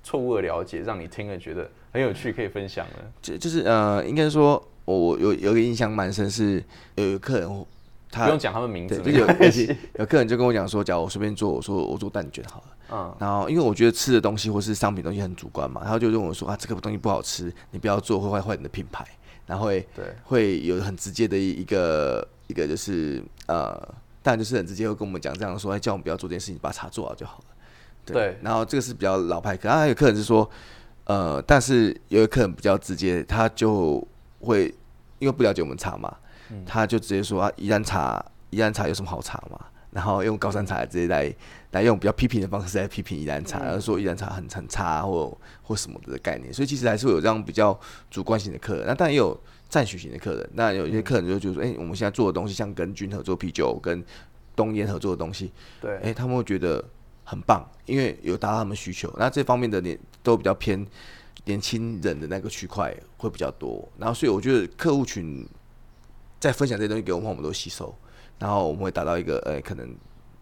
错误的了解，让你听了觉得？很有趣，可以分享呢。就就是呃，应该说，我有有个印象蛮深，是有客人，他不用讲他们名字，就有有客人就跟我讲说，假如我随便做，我说我做蛋卷好了。嗯。然后因为我觉得吃的东西或是商品东西很主观嘛，然后就问我说啊，这个东西不好吃，你不要做，会坏坏你的品牌。然后会对会有很直接的一个一个就是呃，当然就是很直接会跟我们讲这样说，哎，叫我们不要做这件事情，把茶做好就好了。对。然后这个是比较老派，可还有客人是说。呃，但是有一客人比较直接，他就会因为不了解我们茶嘛，他就直接说啊，宜兰茶，宜兰茶有什么好茶嘛？然后用高山茶直接来来用比较批评的方式来批评宜兰茶，然后说宜兰茶很很差或或什么的概念。所以其实还是会有这样比较主观型的客人，那当然也有赞许型的客人。那有一些客人就觉得说，哎，我们现在做的东西像跟君合作啤酒、跟东烟合作的东西，对，哎，他们会觉得。很棒，因为有达到他们需求。那这方面的年都比较偏年轻人的那个区块会比较多。然后，所以我觉得客户群在分享这些东西给我们，我们都吸收。然后我们会达到一个呃，可能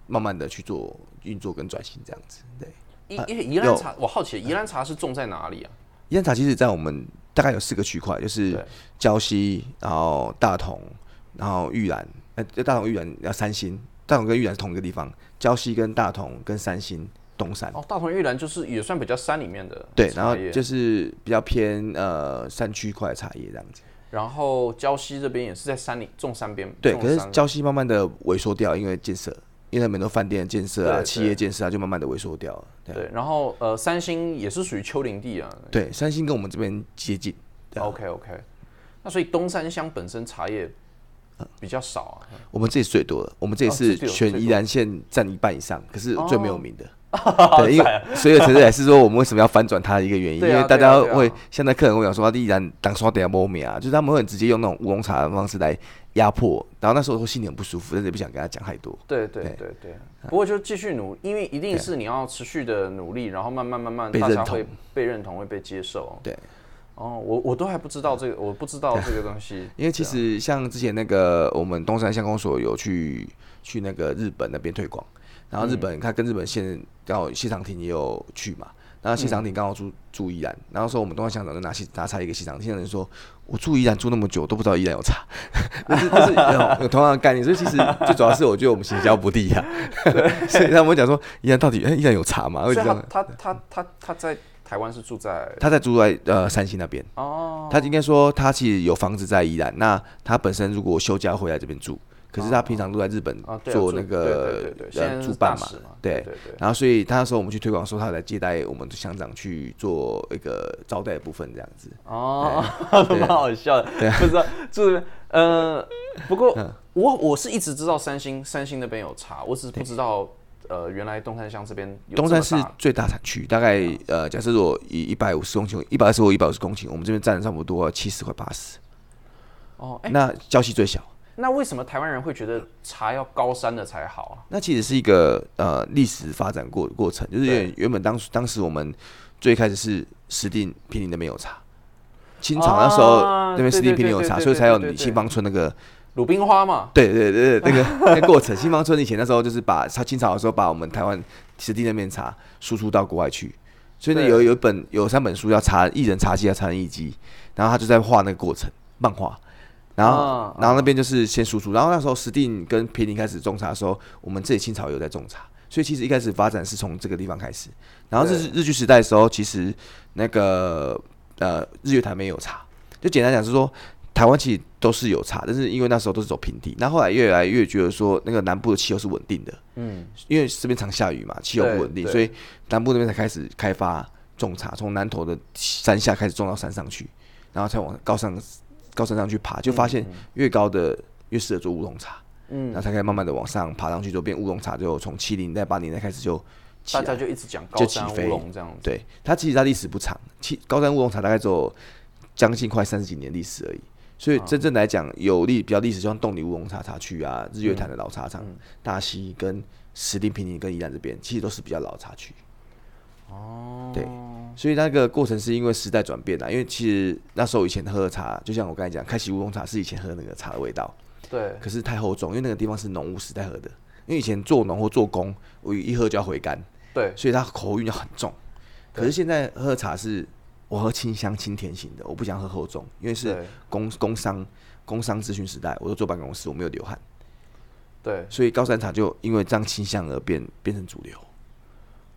慢慢的去做运作跟转型这样子。对，宜宜兰茶，我好奇宜兰茶是种在哪里啊？宜兰茶其实，在我们大概有四个区块，就是礁溪，然后大同，然后玉兰，呃，大同玉兰要三星，大同跟玉兰是同一个地方，礁溪跟大同跟三星。东山哦，大同玉兰就是也算比较山里面的对，然后就是比较偏呃山区块茶叶这样子。然后礁溪这边也是在山里种山边，对，可是礁溪慢慢的萎缩掉，因为建设，因为很多饭店建设啊、企业建设啊，就慢慢的萎缩掉了。对，然后呃，三星也是属于丘陵地啊。对，三星跟我们这边接近。OK OK，那所以东山乡本身茶叶比较少啊。我们这里最多的，我们这里是全宜兰县占一半以上，可是最没有名的。对，因为所以其实也是说我们为什么要翻转它的一个原因，因为大家会现在客人会讲说，依然当刷点波米啊，就是他们会很直接用那种乌龙茶的方式来压迫，然后那时候说心里很不舒服，但是也不想跟他讲太多。对对对对，不过就继续努，因为一定是你要持续的努力，然后慢慢慢慢大家会被认同，会被接受。对，哦，我我都还不知道这个，我不知道这个东西，因为其实像之前那个我们东山乡公所有去去那个日本那边推广。然后日本，他跟日本现刚好谢长廷也有去嘛，然后谢长廷刚好住住宜兰，然后说我们东方乡长就拿西拿茶一个谢长廷，的人说，我住宜兰住那么久都不知道宜兰有茶，但是但是有有同样的概念，所以其实最主要是我觉得我们行销不利呀，所以他们讲说宜兰到底哎宜兰有茶吗？所以他他他他他在台湾是住在他在住在呃山西那边哦，他应该说他其实有房子在宜兰，那他本身如果休假会来这边住。可是他平常都在日本做那个呃主办嘛，对，然后所以他那时候我们去推广，说他来接待我们的乡长去做一个招待的部分这样子。哦，蛮好笑的，不知道 就是呃，不过我我是一直知道三星三星那边有茶，我只是不知道呃原来东山乡这边东山是最大产区，大概呃假设如果以一百五十公顷，一百二十或一百五十公顷，我们这边占了差不多七十块八十。哦，那礁溪最小。那为什么台湾人会觉得茶要高山的才好啊？那其实是一个呃历史发展过过程，就是原原本当当时我们最开始是石定平林那边有茶，清朝那时候那边石定平林有茶，所以才有你新芳村那个鲁冰花嘛。对对对对，那个 那个过程，新芳村以前那时候就是把他清朝的时候把我们台湾石定那边茶输出到国外去，所以呢有有一本有三本书叫《茶艺人茶记》和《茶人艺记》，然后他就在画那个过程漫画。然后，然后那边就是先输出。然后那时候石定跟平林开始种茶的时候，我们这里清朝有在种茶，所以其实一开始发展是从这个地方开始。然后日日据时代的时候，其实那个呃日月潭没有茶，就简单讲是说台湾其实都是有茶，但是因为那时候都是走平地。那后来越来越觉得说那个南部的气候是稳定的，嗯，因为这边常下雨嘛，气候不稳定，所以南部那边才开始开发种茶，从南头的山下开始种到山上去，然后才往高山。高山上去爬，就发现越高的越适合做乌龙茶，嗯，然后才可以慢慢的往上爬上去，就变乌龙茶，就从七零代、八零代开始就，大家就一直讲高山乌龙这样子。对，它其实它历史不长，七高山乌龙茶大概只有将近快三十几年历史而已。所以真正来讲，有历比较历史，就像洞里乌龙茶茶区啊，日月潭的老茶厂，大溪跟石林平林跟宜兰这边，其实都是比较老茶区。哦，对。所以那个过程是因为时代转变啦，因为其实那时候以前喝的茶，就像我刚才讲，开禧乌龙茶是以前喝那个茶的味道。对。可是太厚重，因为那个地方是农务时代喝的，因为以前做农或做工，我一喝就要回甘。对。所以它口韵就很重。可是现在喝茶是，我喝清香清甜型的，我不想喝厚重，因为是工工商工商咨询时代，我都坐办公室，我没有流汗。对。所以高山茶就因为这样清香而变变成主流。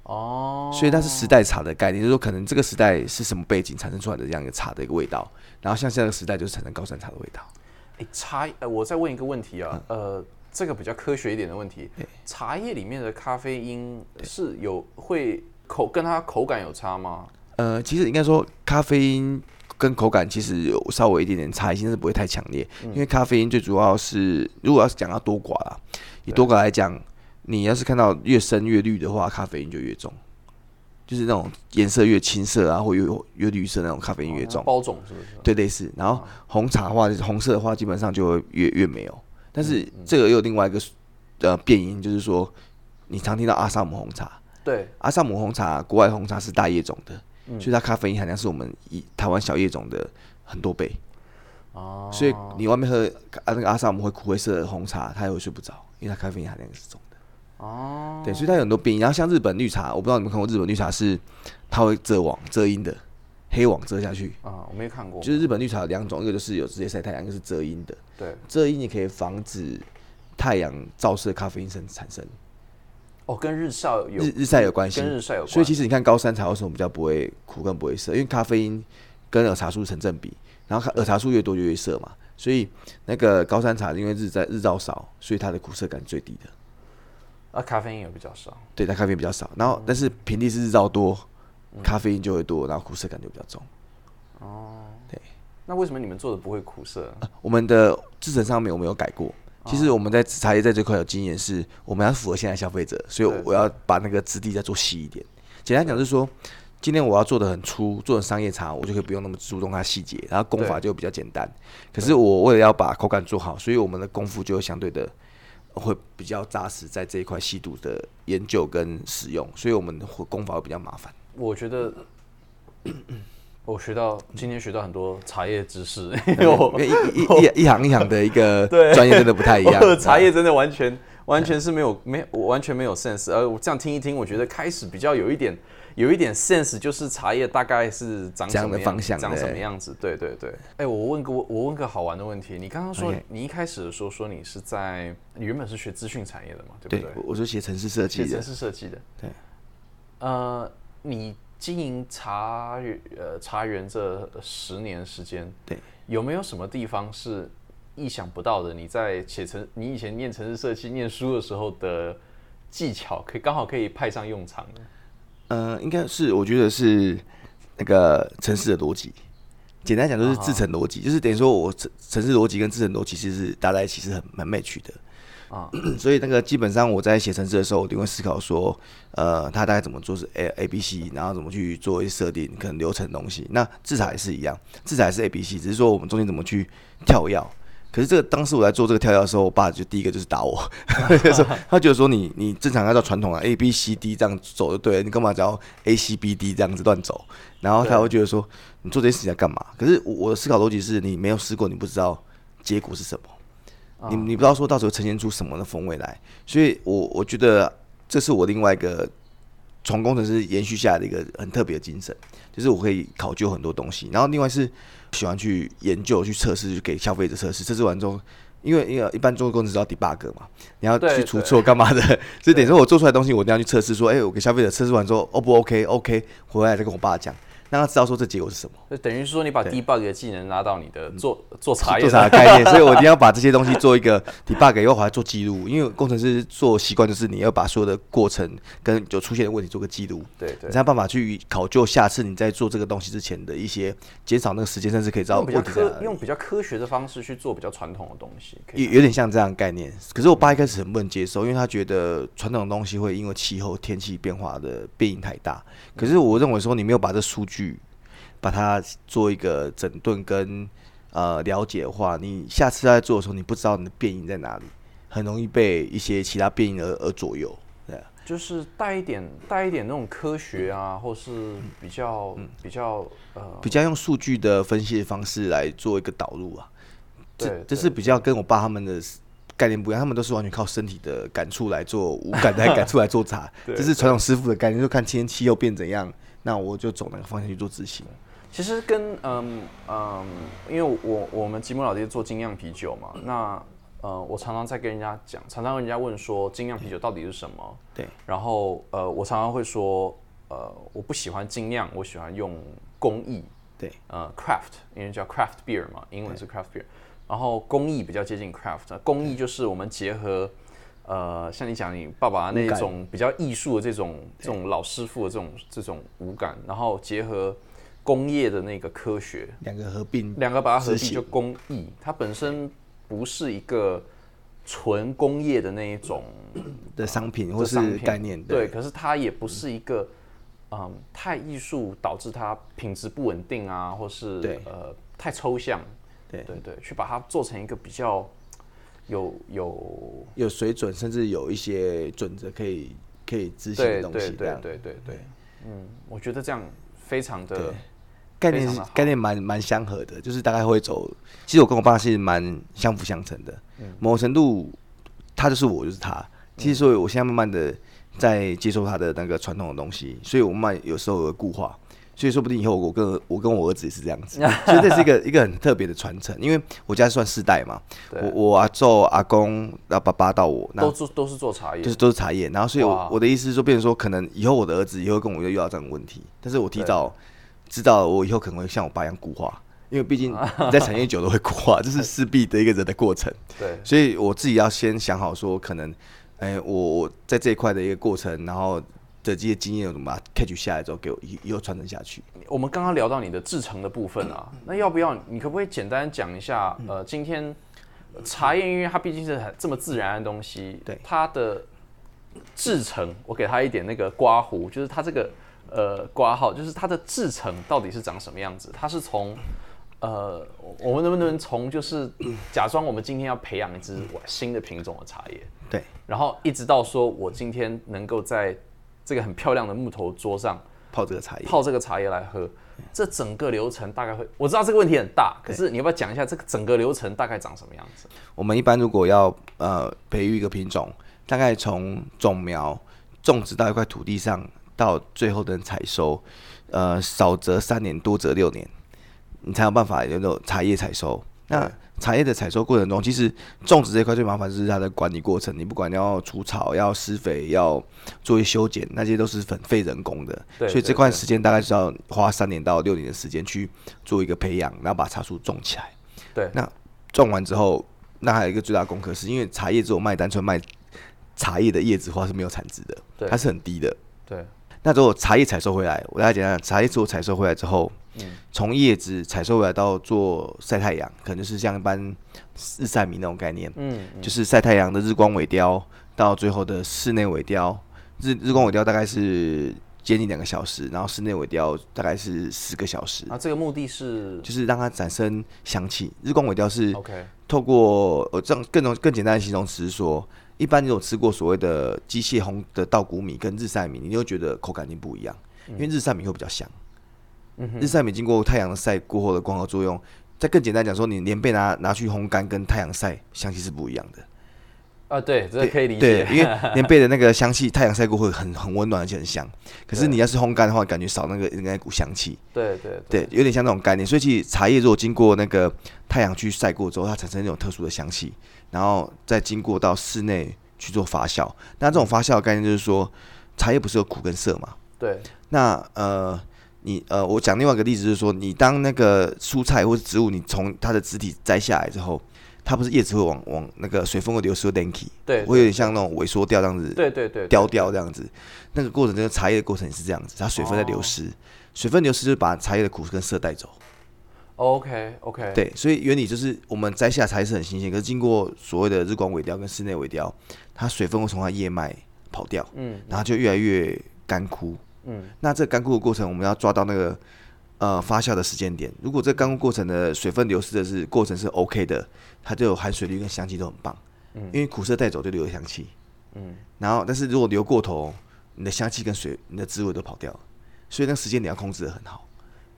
哦，所以它是时代茶的概念，就是说可能这个时代是什么背景产生出来的这样一个茶的一个味道，然后像现在的时代就是产生高山茶的味道。哎，茶，呃，我再问一个问题啊，呃，这个比较科学一点的问题，茶叶里面的咖啡因是有会口跟它口感有差吗？呃，其实应该说咖啡因跟口感其实有稍微一点点差异性，但是不会太强烈，因为咖啡因最主要是如果要是讲到多寡啦，以多寡来讲。你要是看到越深越绿的话，咖啡因就越重，就是那种颜色越青色啊，或越越绿色那种咖啡因越重。包种是不是？对，类似。然后红茶的话，红色的话基本上就会越越没有。但是这个又有另外一个呃变因，就是说你常听到阿萨姆红茶。对，阿萨姆红茶，国外红茶是大叶种的，所以它咖啡因含量是我们以台湾小叶种的很多倍。哦，所以你外面喝啊那个阿萨姆会苦灰色的红茶，它也会睡不着，因为它咖啡因含量是重的。哦，对，所以它有很多变异。然后像日本绿茶，我不知道你们看过日本绿茶是它会遮网遮阴的，黑网遮下去。啊，我没看过。就是日本绿茶有两种，一个就是有直接晒太阳，一个是遮阴的。对，遮阴你可以防止太阳照射咖啡因生产生。哦，跟日晒有日日晒有关系，跟日晒有关。所以其实你看高山茶为什么比较不会苦，更不会涩？因为咖啡因跟耳茶素成正比，然后耳茶素越多就越涩嘛。所以那个高山茶因为日在日照少，所以它的苦涩感最低的。啊，咖啡因也比较少。对，它咖啡因比较少。然后，但是平地是日照多，咖啡因就会多，然后苦涩感就比较重。哦，对。那为什么你们做的不会苦涩？我们的制成上面我们有改过。其实我们在茶叶在这块有经验，是我们要符合现在消费者，所以我要把那个质地再做细一点。简单讲就是说，今天我要做的很粗，做成商业茶，我就可以不用那么注重它细节，然后功法就比较简单。可是我为了要把口感做好，所以我们的功夫就相对的会比较扎实，在这一块吸毒的研究跟使用，所以我们功法会比较麻烦。我觉得。我学到今天学到很多茶叶知识，因为我一一一行一行的一个 专业真的不太一样。茶叶真的完全完全是没有没我完全没有 sense，而我这样听一听，我觉得开始比较有一点有一点 sense，就是茶叶大概是长什么方向，长什么样子。对对对。哎，我问个我问个好玩的问题，你刚刚说你一开始的时候说你是在你原本是学资讯产业的嘛？对不对？我是写城市设计的。城市设计的。对。呃，你。经营茶园呃茶园这十年时间，对，有没有什么地方是意想不到的？你在写成你以前念城市设计念书的时候的技巧，可以刚好可以派上用场呢？呃，应该是我觉得是那个城市的逻辑，简单讲就是自成逻辑，就是等于说我城城市逻辑跟自成逻辑其实是搭在一起是很蛮 match 的。啊，所以那个基本上我在写城市的时候，我就会思考说，呃，他大概怎么做是 A A B C，然后怎么去做一些设定，可能流程东西。那制裁也是一样，制裁是 A B C，只是说我们中间怎么去跳跃。可是这个当时我在做这个跳跳的时候，我爸就第一个就是打我，他觉得说你你正常按照传统啊 A B C D 这样走就对了，你干嘛只要 A C B D 这样子乱走？然后他会觉得说你做这些事情在干嘛？可是我的思考逻辑是你没有试过，你不知道结果是什么。你你不知道说到时候呈现出什么的风味来，所以我我觉得这是我另外一个从工程师延续下来的一个很特别的精神，就是我可以考究很多东西，然后另外是喜欢去研究、去测试，去给消费者测试。测试完之后，因为因为一般做工程师要 debug 嘛，你要去出错干嘛的？所以等于说我做出来东西，我一定要去测试，说，哎，我给消费者测试完之后，O 不 OK？OK，回来再跟我爸讲。让他知道说这结果是什么，就等于说你把 debug 的技能拉到你的做做茶叶做茶的概念，所以我一定要把这些东西做一个 debug，又回来做记录。因为工程师做习惯就是你要把所有的过程跟就出现的问题做个记录，对对，才有办法去考究下次你在做这个东西之前的一些减少那个时间，甚至可以知道问题在用比较科学的方式去做比较传统的东西，有有点像这样概念。可是我爸一开始很不能接受，因为他觉得传统的东西会因为气候天气变化的变异太大。可是我认为说你没有把这数据。把它做一个整顿跟呃了解的话，你下次在做的时候，你不知道你的变音在哪里，很容易被一些其他变音而而左右。对，就是带一点带一点那种科学啊，或是比较比较呃比较用数据的分析的方式来做一个导入啊。这这是比较跟我爸他们的概念不一样，他们都是完全靠身体的感触来做无感 来感触来做茶，这是传统师傅的概念，就看今天气候变怎样，那我就走那个方向去做执行。其实跟嗯嗯，因为我我们吉姆老爹做精酿啤酒嘛，那呃我常常在跟人家讲，常常人家问说精酿啤酒到底是什么？对。然后呃我常常会说呃我不喜欢精酿，我喜欢用工艺。对。呃，craft，因为叫 craft beer 嘛，英文是 craft beer。然后工艺比较接近 craft，工艺就是我们结合呃像你讲你爸爸那种比较艺术的这种这种老师傅的这种这种五感，然后结合。工业的那个科学，两个合并，两个把它合并就工艺，它本身不是一个纯工业的那一种的商品或是概念，对，可是它也不是一个嗯太艺术导致它品质不稳定啊，或是呃太抽象，对对对，去把它做成一个比较有有有水准，甚至有一些准则可以可以执行的东西，对对对对对，嗯，我觉得这样非常的。概念是概念蛮蛮相合的，就是大概会走。其实我跟我爸是蛮相辅相成的，某种程度他就是我就是他。其实所以我现在慢慢的在接受他的那个传统的东西，所以我慢有时候有固化。所以说不定以后我跟我跟我儿子也是这样子，所以这是一个一个很特别的传承。因为我家算世代嘛，我我阿祖阿公然后爸爸到我，那都做都是做茶叶，就是都是茶叶。然后所以我我的意思是说，变成说可能以后我的儿子以后跟我又遇到这种问题，但是我提早知道我以后可能会像我爸一样固化，因为毕竟你 在产业久了会固化，这是势必的一个人的过程。对，所以我自己要先想好说，可能哎我我在这一块的一个过程，然后。的这些经验怎么把 catch 下来之后，给我以后传承下去。我们刚刚聊到你的制成的部分啊，那要不要你可不可以简单讲一下？呃，今天茶叶，因为它毕竟是很这么自然的东西，对它的制成，我给它一点那个刮胡，就是它这个呃刮号，就是它的制成到底是长什么样子？它是从呃，我们能不能从就是假装我们今天要培养一支新的品种的茶叶，对，然后一直到说我今天能够在这个很漂亮的木头桌上泡这个茶叶，泡这个茶叶来喝，这整个流程大概会，我知道这个问题很大，可是你要不要讲一下这个整个流程大概长什么样子？我们一般如果要呃培育一个品种，大概从种苗种植到一块土地上，到最后的采收，呃少则三年，多则六年，你才有办法有那种茶叶采收。那茶叶的采收过程中，其实种植这一块最麻烦是它的管理过程。你不管要除草、要施肥、要做一些修剪，那些都是很费人工的。所以这块时间大概是要花三年到六年的时间去做一个培养，然后把茶树种起来。对。那种完之后，那还有一个最大功课，是因为茶叶只有卖单纯卖茶叶的叶子花是没有产值的，它是很低的。对。那如果茶叶采收回来，我大家讲讲，茶叶之后采收回来之后。从叶子采收回来到做晒太阳，可能就是像一般日晒米那种概念。嗯，就是晒太阳的日光尾雕，到最后的室内尾雕，日日光尾雕大概是接近两个小时，然后室内尾雕大概是十个小时。啊，这个目的是就是让它产生香气。日光尾雕是 OK，透过呃这样更更简单的形容词是说，一般你有吃过所谓的机械烘的稻谷米跟日晒米，你会觉得口感就不一样，因为日晒米会比较香。日晒没经过太阳晒过后的光合作用，再更简单讲说，你连被拿拿去烘干跟太阳晒香气是不一样的。啊，对，这可以理解。对，因为连被的那个香气，太阳晒过会很很温暖而且很香。可是你要是烘干的话，感觉少那个那股香气。对对对，有点像那种概念。所以其实茶叶如果经过那个太阳去晒过之后，它产生那种特殊的香气，然后再经过到室内去做发酵。那这种发酵的概念就是说，茶叶不是有苦跟涩嘛？对。那呃。你呃，我讲另外一个例子，就是说，你当那个蔬菜或者植物，你从它的肢体摘下来之后，它不是叶子会往往那个水分会流失对，会有点像那种萎缩掉这样子，对对对，凋掉这样子。那个过程，这个茶叶的过程也是这样子，它水分在流失，水分流失就是把茶叶的苦跟涩带走。OK OK，对，所以原理就是我们摘下茶叶是很新鲜，可是经过所谓的日光萎凋跟室内萎凋，它水分会从它叶脉跑掉，嗯，然后就越来越干枯。嗯，那这干枯的过程，我们要抓到那个呃发酵的时间点。如果这干枯过程的水分流失的是过程是 OK 的，它就有含水率跟香气都很棒。嗯，因为苦涩带走就留香气。嗯，然后但是如果流过头，你的香气跟水、你的滋味都跑掉了。所以那时间点要控制的很好。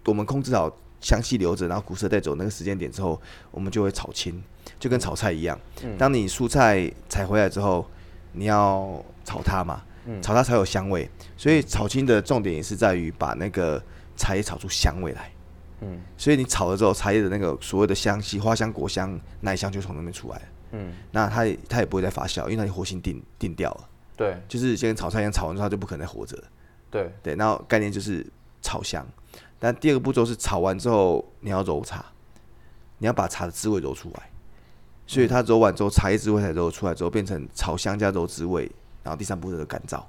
我们控制好香气留着，然后苦涩带走那个时间点之后，我们就会炒青，就跟炒菜一样。嗯，当你蔬菜采回来之后，你要炒它嘛。炒它才有香味，所以炒青的重点也是在于把那个茶叶炒出香味来。嗯，所以你炒了之后，茶叶的那个所谓的香气、花香、果香、奶香就从那边出来嗯，那它也它也不会再发酵，因为它活性定定掉了。对，就是先炒菜一样，炒完之后它就不可能再活着。对对，然后概念就是炒香。但第二个步骤是炒完之后你要揉茶，你要把茶的滋味揉出来。所以它揉完之后，茶叶滋味才揉出来之后，变成炒香加揉滋味。然后第三步的干燥，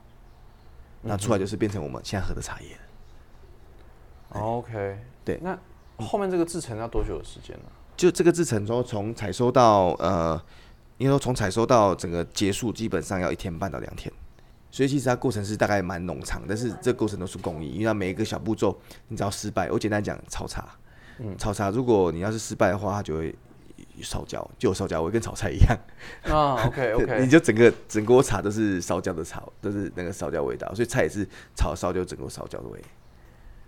那出来就是变成我们现在喝的茶叶了。OK，对。那后面这个制成要多久的时间呢？就这个制成说从采收到呃，应该说从采收到整个结束，基本上要一天半到两天。所以其实它过程是大概蛮冗长，但是这过程都是工艺，因为它每一个小步骤，你只要失败，我简单讲炒茶，嗯，炒茶如果你要是失败的话，它就会。烧焦就有烧焦味，跟炒菜一样啊。OK OK，你就整个整锅茶都是烧焦的茶，都是那个烧焦味道，所以菜也是炒烧就整个烧焦的味。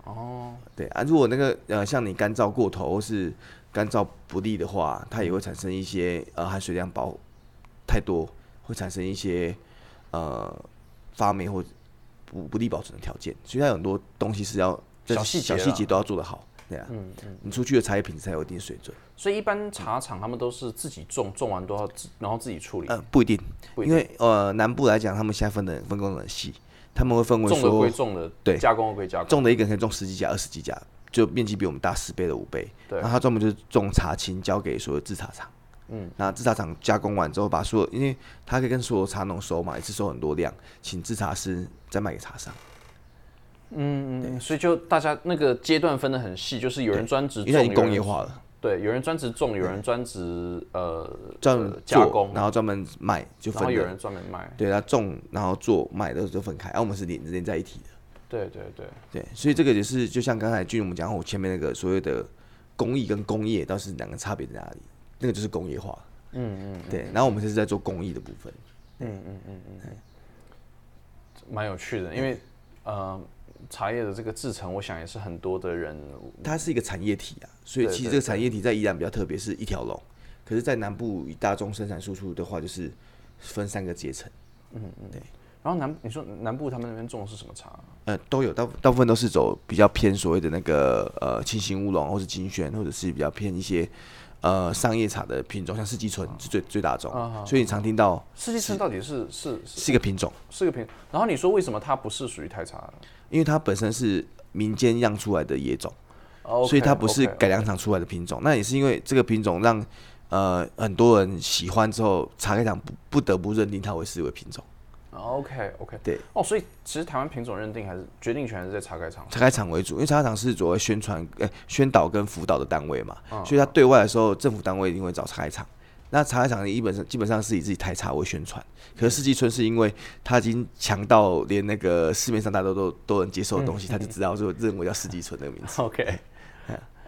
哦，对啊，如果那个呃像你干燥过头或是干燥不利的话，它也会产生一些呃含水量保太多，会产生一些呃发霉或不不利保存的条件。所以它有很多东西是要小细小细节都要做得好。对啊，嗯嗯，你出去的茶叶品质才有一定水准。所以一般茶厂他们都是自己种，种完都要然后自己处理。呃，不一定，因为呃南部来讲，他们现在分的分工很细，他们会分为种的归种的，对，加工归加工。种的一个可以种十几家、二十几家，就面积比我们大十倍的五倍。对，然后他专门就是种茶青，交给所有制茶厂。嗯，那制茶厂加工完之后，把所有，因为他可以跟所有茶农收嘛，一次收很多量，请制茶师再卖给茶商。嗯嗯，所以就大家那个阶段分的很细，就是有人专职，因为已经工业化了。对，有人专职种，有人专职呃专门加工，然后专门卖，就分。然后有人专门卖。对，他种，然后做卖的就分开，而我们是连连在一起的。对对对对，所以这个也是就像刚才俊我们讲，我前面那个所谓的工艺跟工业，倒是两个差别在哪里？那个就是工业化。嗯嗯。对，然后我们就是在做工艺的部分。嗯嗯嗯嗯。蛮有趣的，因为呃。茶叶的这个制成，我想也是很多的人。它是一个产业体啊，所以其实这个产业体在宜兰比较特别，是一条龙。可是，在南部以大众生产输出的话，就是分三个阶层。嗯嗯，对。然后南，你说南部他们那边种的是什么茶？呃，都有，大大部分都是走比较偏所谓的那个呃清新乌龙，或是金萱，或者是比较偏一些呃商业茶的品种，像四季春是最最大众。所以你常听到四季春到底是是是一个品种，是个品。然后你说为什么它不是属于太茶？因为它本身是民间养出来的野种，所以它不是改良场出来的品种。那也是因为这个品种让呃很多人喜欢之后，茶开厂不不得不认定它为视为品种。OK OK，对哦，所以其实台湾品种认定还是决定权还是在茶开厂，茶开厂为主，因为茶改厂是作为宣传、呃宣导跟辅导的单位嘛，所以它对外的时候，政府单位一定会找茶开厂。那茶厂基本上基本上是以自己台茶为宣传，可是四季春是因为它已经强到连那个市面上大家都都都能接受的东西，他就知道就认为叫四季春那个名字。OK，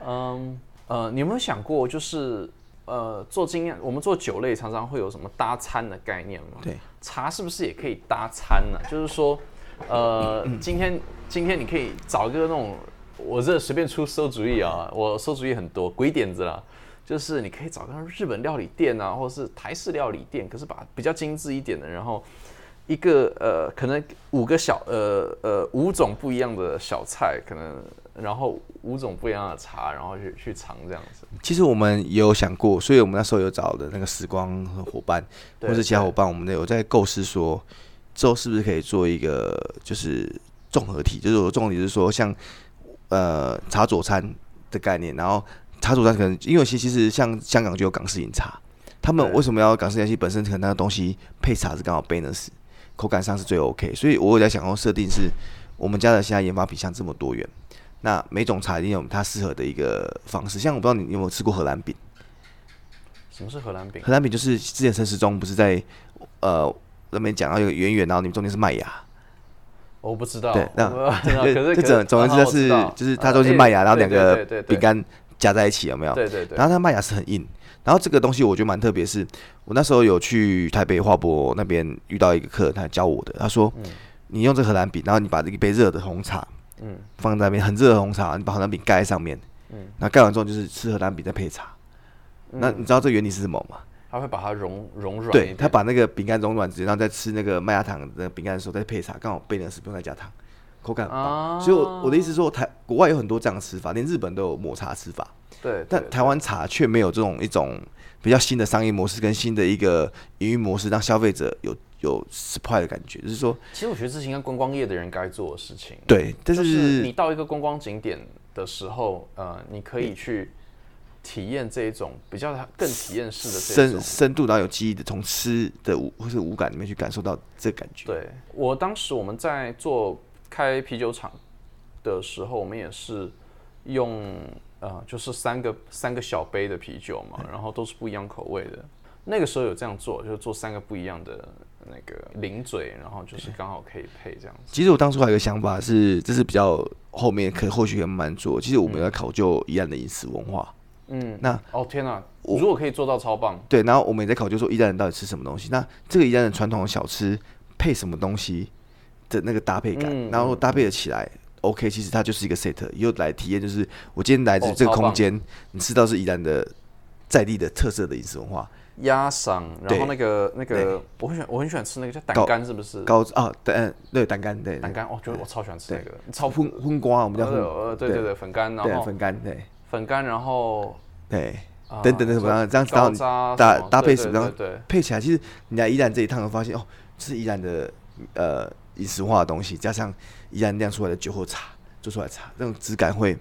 嗯呃，你有没有想过，就是呃做经验，我们做酒类常常会有什么搭餐的概念吗？对，茶是不是也可以搭餐呢？就是说，呃，今天今天你可以找一个那种，我这随便出馊主意啊，我馊主意很多，鬼点子啦。就是你可以找个日本料理店啊，或者是台式料理店，可是把比较精致一点的，然后一个呃，可能五个小呃呃五种不一样的小菜，可能然后五种不一样的茶，然后去去尝这样子。其实我们也有想过，所以我们那时候有找的那个时光和伙伴，或是其他伙伴，我们有在构思说，之后是不是可以做一个就是综合体，就是综合体是说像呃茶佐餐的概念，然后。茶主餐可能因为其其实像香港就有港式饮茶，他们为什么要港式饮茶？本身可能那个东西配茶是刚好 balance，口感上是最 OK。所以我有在想，要设定是我们家的现在研发品相这么多元，那每种茶一定有它适合的一个方式。像我不知道你有没有吃过荷兰饼？什么是荷兰饼？荷兰饼就是之前陈时中不是在呃那边讲到有个圆圆，然后你们中间是麦芽。我不知道。对，那这总总而言之是就是它都是麦芽，然后两个饼干。加在一起有没有？对对对。然后它麦芽是很硬，然后这个东西我觉得蛮特别，是我那时候有去台北华博那边遇到一个客人，他教我的。他说：“你用这荷兰饼，然后你把这一杯热的红茶，嗯，放在那边很热的红茶，你把荷兰饼盖在上面，嗯，那盖完之后就是吃荷兰饼再配茶。那你知道这原理是什么吗？他会把它融融软，对他把那个饼干融软，然后再吃那个麦芽糖的饼干的时候再配茶，刚好备的是不用再加糖。”口感很棒，所以，我我的意思说，台国外有很多这样的吃法，连日本都有抹茶吃法。对，但台湾茶却没有这种一种比较新的商业模式跟新的一个营运模式，让消费者有有 surprise 的感觉。就是说，其实我觉得这是应该观光业的人该做的事情。对，但是你到一个观光景点的时候，呃，你可以去体验这一种比较更体验式的深深度，然后有记忆的，从吃的五或是五感里面去感受到这感觉。对我当时我们在做。开啤酒厂的时候，我们也是用呃，就是三个三个小杯的啤酒嘛，然后都是不一样口味的。那个时候有这样做，就是做三个不一样的那个零嘴，然后就是刚好可以配这样子。其实我当初还有个想法是，这是比较后面可或许可以慢慢做。其实我们要考究宜兰的饮食文化。嗯，那哦天哪，如果可以做到超棒。对，然后我们也在考究说宜兰人到底吃什么东西。那这个宜兰人传统的小吃配什么东西？的那个搭配感，然后搭配的起来 OK，其实它就是一个 set，又来体验，就是我今天来自这个空间，你吃到是宜兰的在地的特色的饮食文化。鸭嗓，然后那个那个，我很喜欢，我很喜欢吃那个叫胆干，是不是？高啊，对，对，胆干，对，胆干，哦，觉得我超喜欢吃那个，超荤荤瓜，我们叫呃，对对。对，粉干，然后粉干，对，粉干，然后对，等等的什么样，这样然后搭搭配什么样，对，配起来，其实你来宜兰这一趟，会发现哦，这是宜兰的呃饮食化的东西，加上依然酿出来的酒后茶做出来茶，那种质感会，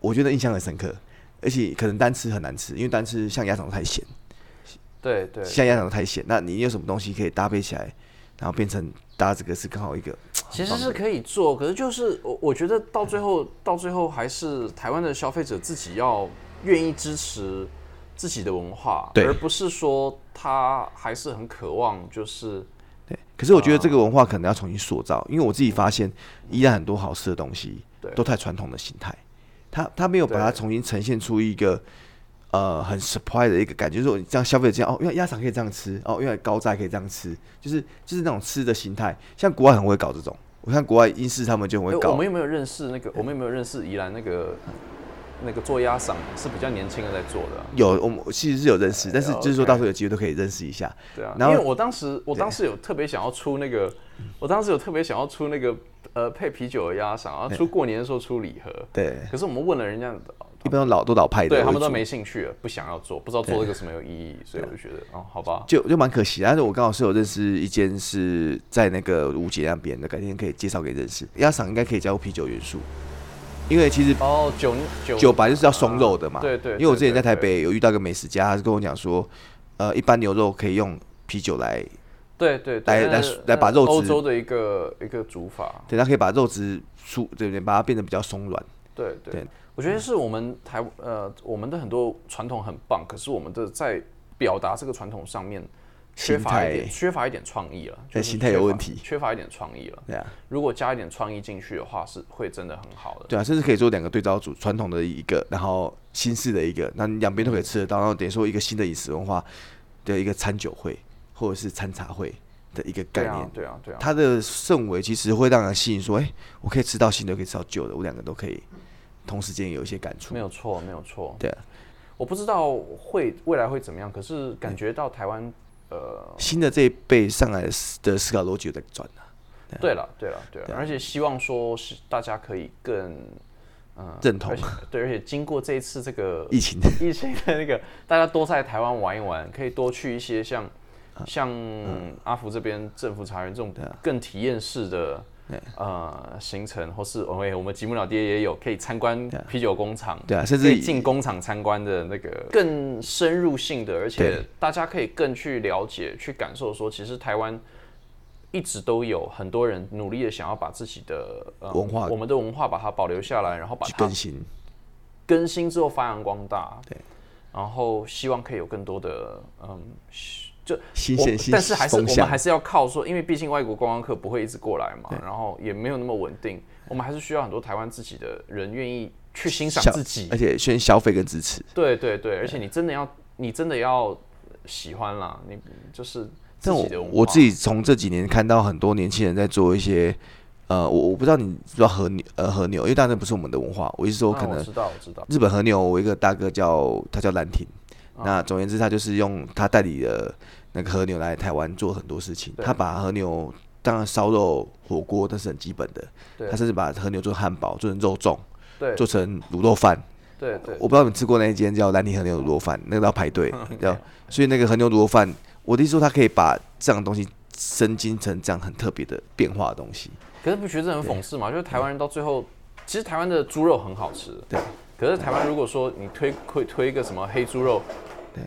我觉得印象很深刻，而且可能单吃很难吃，因为单吃像鸭掌太咸。对对，像鸭掌太咸，那你有什么东西可以搭配起来，然后变成搭这个是刚好一个？其实是可以做，可是就是我我觉得到最后到最后还是台湾的消费者自己要愿意支持自己的文化，而不是说他还是很渴望就是对。可是我觉得这个文化可能要重新塑造，因为我自己发现依然很多好吃的东西都太传统的形态，他他没有把它重新呈现出一个。呃，很 surprise 的一个感觉，就是这样消费这样哦，因为鸭肠可以这样吃哦，因为高寨可以这样吃，就是就是那种吃的形态，像国外很会搞这种。我看国外英式他们就会搞。我们有没有认识那个？我们有没有认识宜兰那个那个做鸭嗓是比较年轻的在做的？有，我们其实是有认识，但是就是说到时候有机会都可以认识一下。对啊，因为我当时我当时有特别想要出那个，我当时有特别想要出那个呃配啤酒的鸭嗓，然后出过年的时候出礼盒。对。可是我们问了人家。一般都老都老派的，对他们都没兴趣了，不想要做，不知道做这个什么有意义，所以我就觉得，哦，好吧，就就蛮可惜。但是我刚好是有认识一间是在那个吴姐那边的，改天可以介绍给认识。鸭嗓应该可以加入啤酒元素，因为其实哦酒酒酒白就是要松肉的嘛，对对。因为我之前在台北有遇到一个美食家，他是跟我讲说，呃，一般牛肉可以用啤酒来，对对，来来来把肉质欧洲的一个一个煮法，对，它可以把肉质酥，对不对？把它变得比较松软，对对。我觉得是我们台呃，我们的很多传统很棒，可是我们的在表达这个传统上面缺乏一点，缺乏一点创意了。对，心态有问题，缺乏一点创意了。对啊，如果加一点创意进去的话，是会真的很好的。对啊，甚至可以做两个对照组，传统的一个，然后新式的一个，那两边都可以吃得到，然后等于说一个新的饮食文化的一个餐酒会或者是餐茶会的一个概念。对啊，对啊，它的氛围其实会让人吸引，说，哎，我可以吃到新的，可以吃到旧的，我两个都可以。同时间有一些感触，没有错，没有错。对啊，我不知道会未来会怎么样，可是感觉到台湾呃新的这一辈上来的思考逻辑在转了。对了，对了，对了，而且希望说是大家可以更嗯认同，对，而且经过这一次这个 疫情。疫情的那个，大家多在台湾玩一玩，可以多去一些像像阿福这边政府茶园这种更体验式的。呃，行程或是我们我们吉姆老爹也有可以参观啤酒工厂，对啊，甚至进工厂参观的那个更深入性的，而且大家可以更去了解、去感受，说其实台湾一直都有很多人努力的想要把自己的文化，我们的文化把它保留下来，然后把它更新，更新之后发扬光大，对，然后希望可以有更多的嗯。就新鲜，但是还是我们还是要靠说，因为毕竟外国观光客不会一直过来嘛，然后也没有那么稳定，我们还是需要很多台湾自己的人愿意去欣赏自己，而且先消费跟支持。对对对，而且你真的要，你真的要喜欢啦，你就是自己的。我自己从这几年看到很多年轻人在做一些，呃，我我不知道你知道和牛呃和牛，因为当然不是我们的文化，我意思说可能知道我知道日本和牛，我一个大哥叫他叫兰亭，那总而言之他就是用他代理的。那个和牛来台湾做很多事情，他把和牛当然烧肉火锅那是很基本的，他甚至把和牛做汉堡，做成肉粽，做成卤肉饭。对对，我不知道你吃过那一间叫兰亭和牛卤肉饭，那个要排队，要所以那个和牛卤肉饭，我的意思说他可以把这样东西升级成这样很特别的变化的东西。可是不觉得很讽刺吗？就是台湾人到最后，其实台湾的猪肉很好吃，对。可是台湾如果说你推推推一个什么黑猪肉，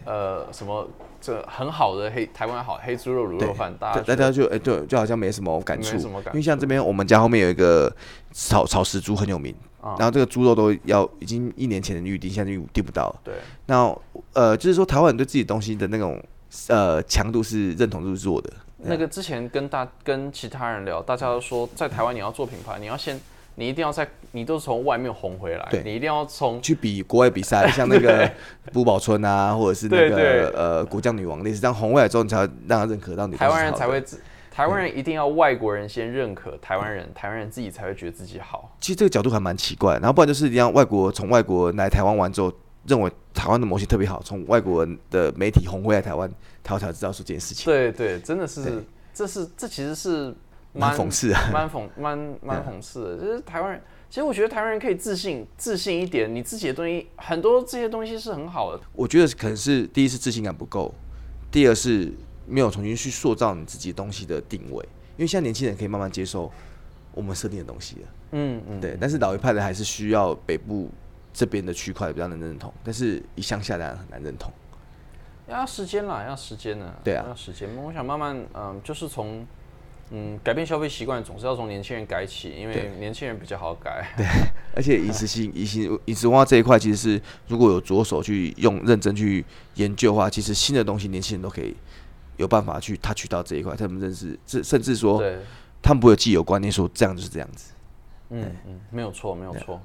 呃，什么？这很好的黑台湾好黑猪肉卤肉饭，大家大家就哎对，就好像没什么感触，因为像这边我们家后面有一个炒炒食猪很有名，然后这个猪肉都要已经一年前的预定，现在预订不到。对，那呃就是说台湾人对自己东西的那种呃强度是认同度是弱的。那个之前跟大跟其他人聊，大家都说在台湾你要做品牌，你要先。你一定要在，你都是从外面红回来，你一定要从去比国外比赛，像那个不保村啊，或者是那个呃国将女王类似这样红回来之后，你才让他认可到你。台湾人才会，台湾人一定要外国人先认可台湾人，台湾人自己才会觉得自己好。其实这个角度还蛮奇怪，然后不然就是让外国从外国来台湾玩之后，认为台湾的模型特别好，从外国人的媒体红回来台湾，台湾才知道说这件事情。对对，真的是，这是这其实是蛮讽刺啊，蛮讽蛮蛮讽刺的。就是台湾人，其实我觉得台湾人可以自信自信一点，你自己的东西很多这些东西是很好的。我觉得可能是第一是自信感不够，第二是没有重新去塑造你自己东西的定位。因为现在年轻人可以慢慢接受我们设定的东西了，嗯嗯，对。但是老一派的还是需要北部这边的区块比较能认同，但是一乡下的很难认同。要时间啦，要时间呢。对啊，要时间。我想慢慢，嗯，就是从，嗯，改变消费习惯总是要从年轻人改起，因为年轻人比较好改。对，而且饮食性、饮食饮食文化这一块，其实是如果有着手去用认真去研究的话，其实新的东西年轻人都可以。有办法去他取到这一块，他们认识，甚甚至说，他们不会有既有观念说这样就是这样子。嗯嗯，没有错，没有错。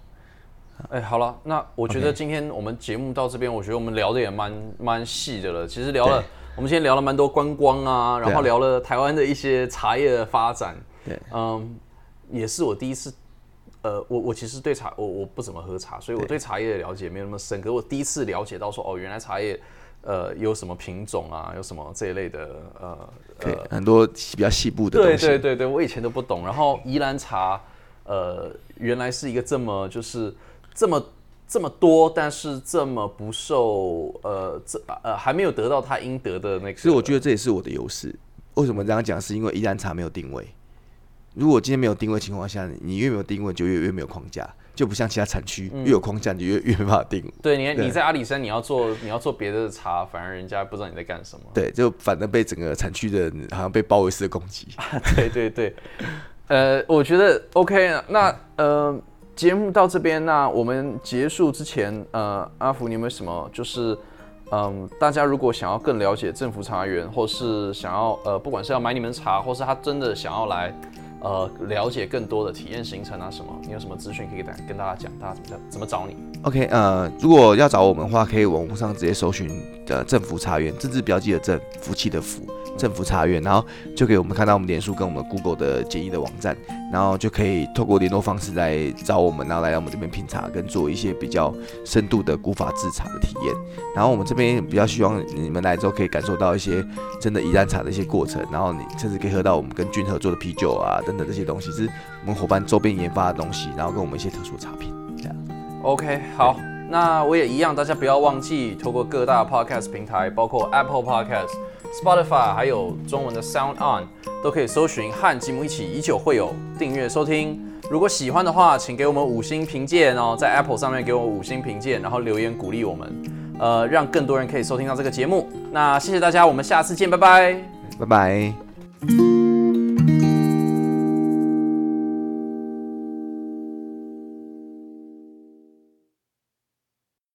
哎，好了，那我觉得今天我们节目到这边，我觉得我们聊的也蛮蛮细的了。其实聊了，我们今天聊了蛮多观光啊，然后聊了台湾的一些茶叶的发展。对，嗯，也是我第一次，呃，我我其实对茶，我我不怎么喝茶，所以我对茶叶的了解没有那么深。可我第一次了解到说，哦，原来茶叶。呃，有什么品种啊？有什么这一类的？呃，对，很多比较细部的东西。对对对对，我以前都不懂。然后宜兰茶，呃，原来是一个这么就是这么这么多，但是这么不受呃这呃还没有得到他应得的那个。其实我觉得这也是我的优势。为什么这样讲？是因为宜兰茶没有定位。如果今天没有定位情况下，你越没有定位，就越越没有框架。就不像其他产区，越有框架你越越没办法定。对，你你在阿里山，你要做你要做别的茶，反而人家不知道你在干什么。对，就反正被整个产区的好像被包围式的攻击。对对对，呃，我觉得 OK。那呃，节目到这边，那我们结束之前，呃，阿福，你有没有什么就是嗯，大家如果想要更了解政府茶园，或是想要呃，不管是要买你们茶，或是他真的想要来。呃，了解更多的体验行程啊什么？你有什么资讯可以跟跟大家讲？大家怎么怎么找你？OK，呃，如果要找我们的话，可以网络上直接搜寻的政府茶园，政治标记的政，福气的福。政府茶园，然后就给我们看到我们脸书跟我们 Google 的简易的网站，然后就可以透过联络方式来找我们，然后来到我们这边品茶，跟做一些比较深度的古法制茶的体验。然后我们这边比较希望你们来之后可以感受到一些真的宜兰茶的一些过程，然后你甚至可以喝到我们跟君合作的啤酒啊等等这些东西，是我们伙伴周边研发的东西，然后跟我们一些特殊产品。这样，OK，好，那我也一样，大家不要忘记透过各大 Podcast 平台，包括 Apple Podcast。Spotify 还有中文的 Sound On 都可以搜寻和吉姆一起以酒会友订阅收听。如果喜欢的话，请给我们五星评鉴哦，在 Apple 上面给我五星评鉴，然后留言鼓励我们，呃，让更多人可以收听到这个节目。那谢谢大家，我们下次见，拜拜，拜拜。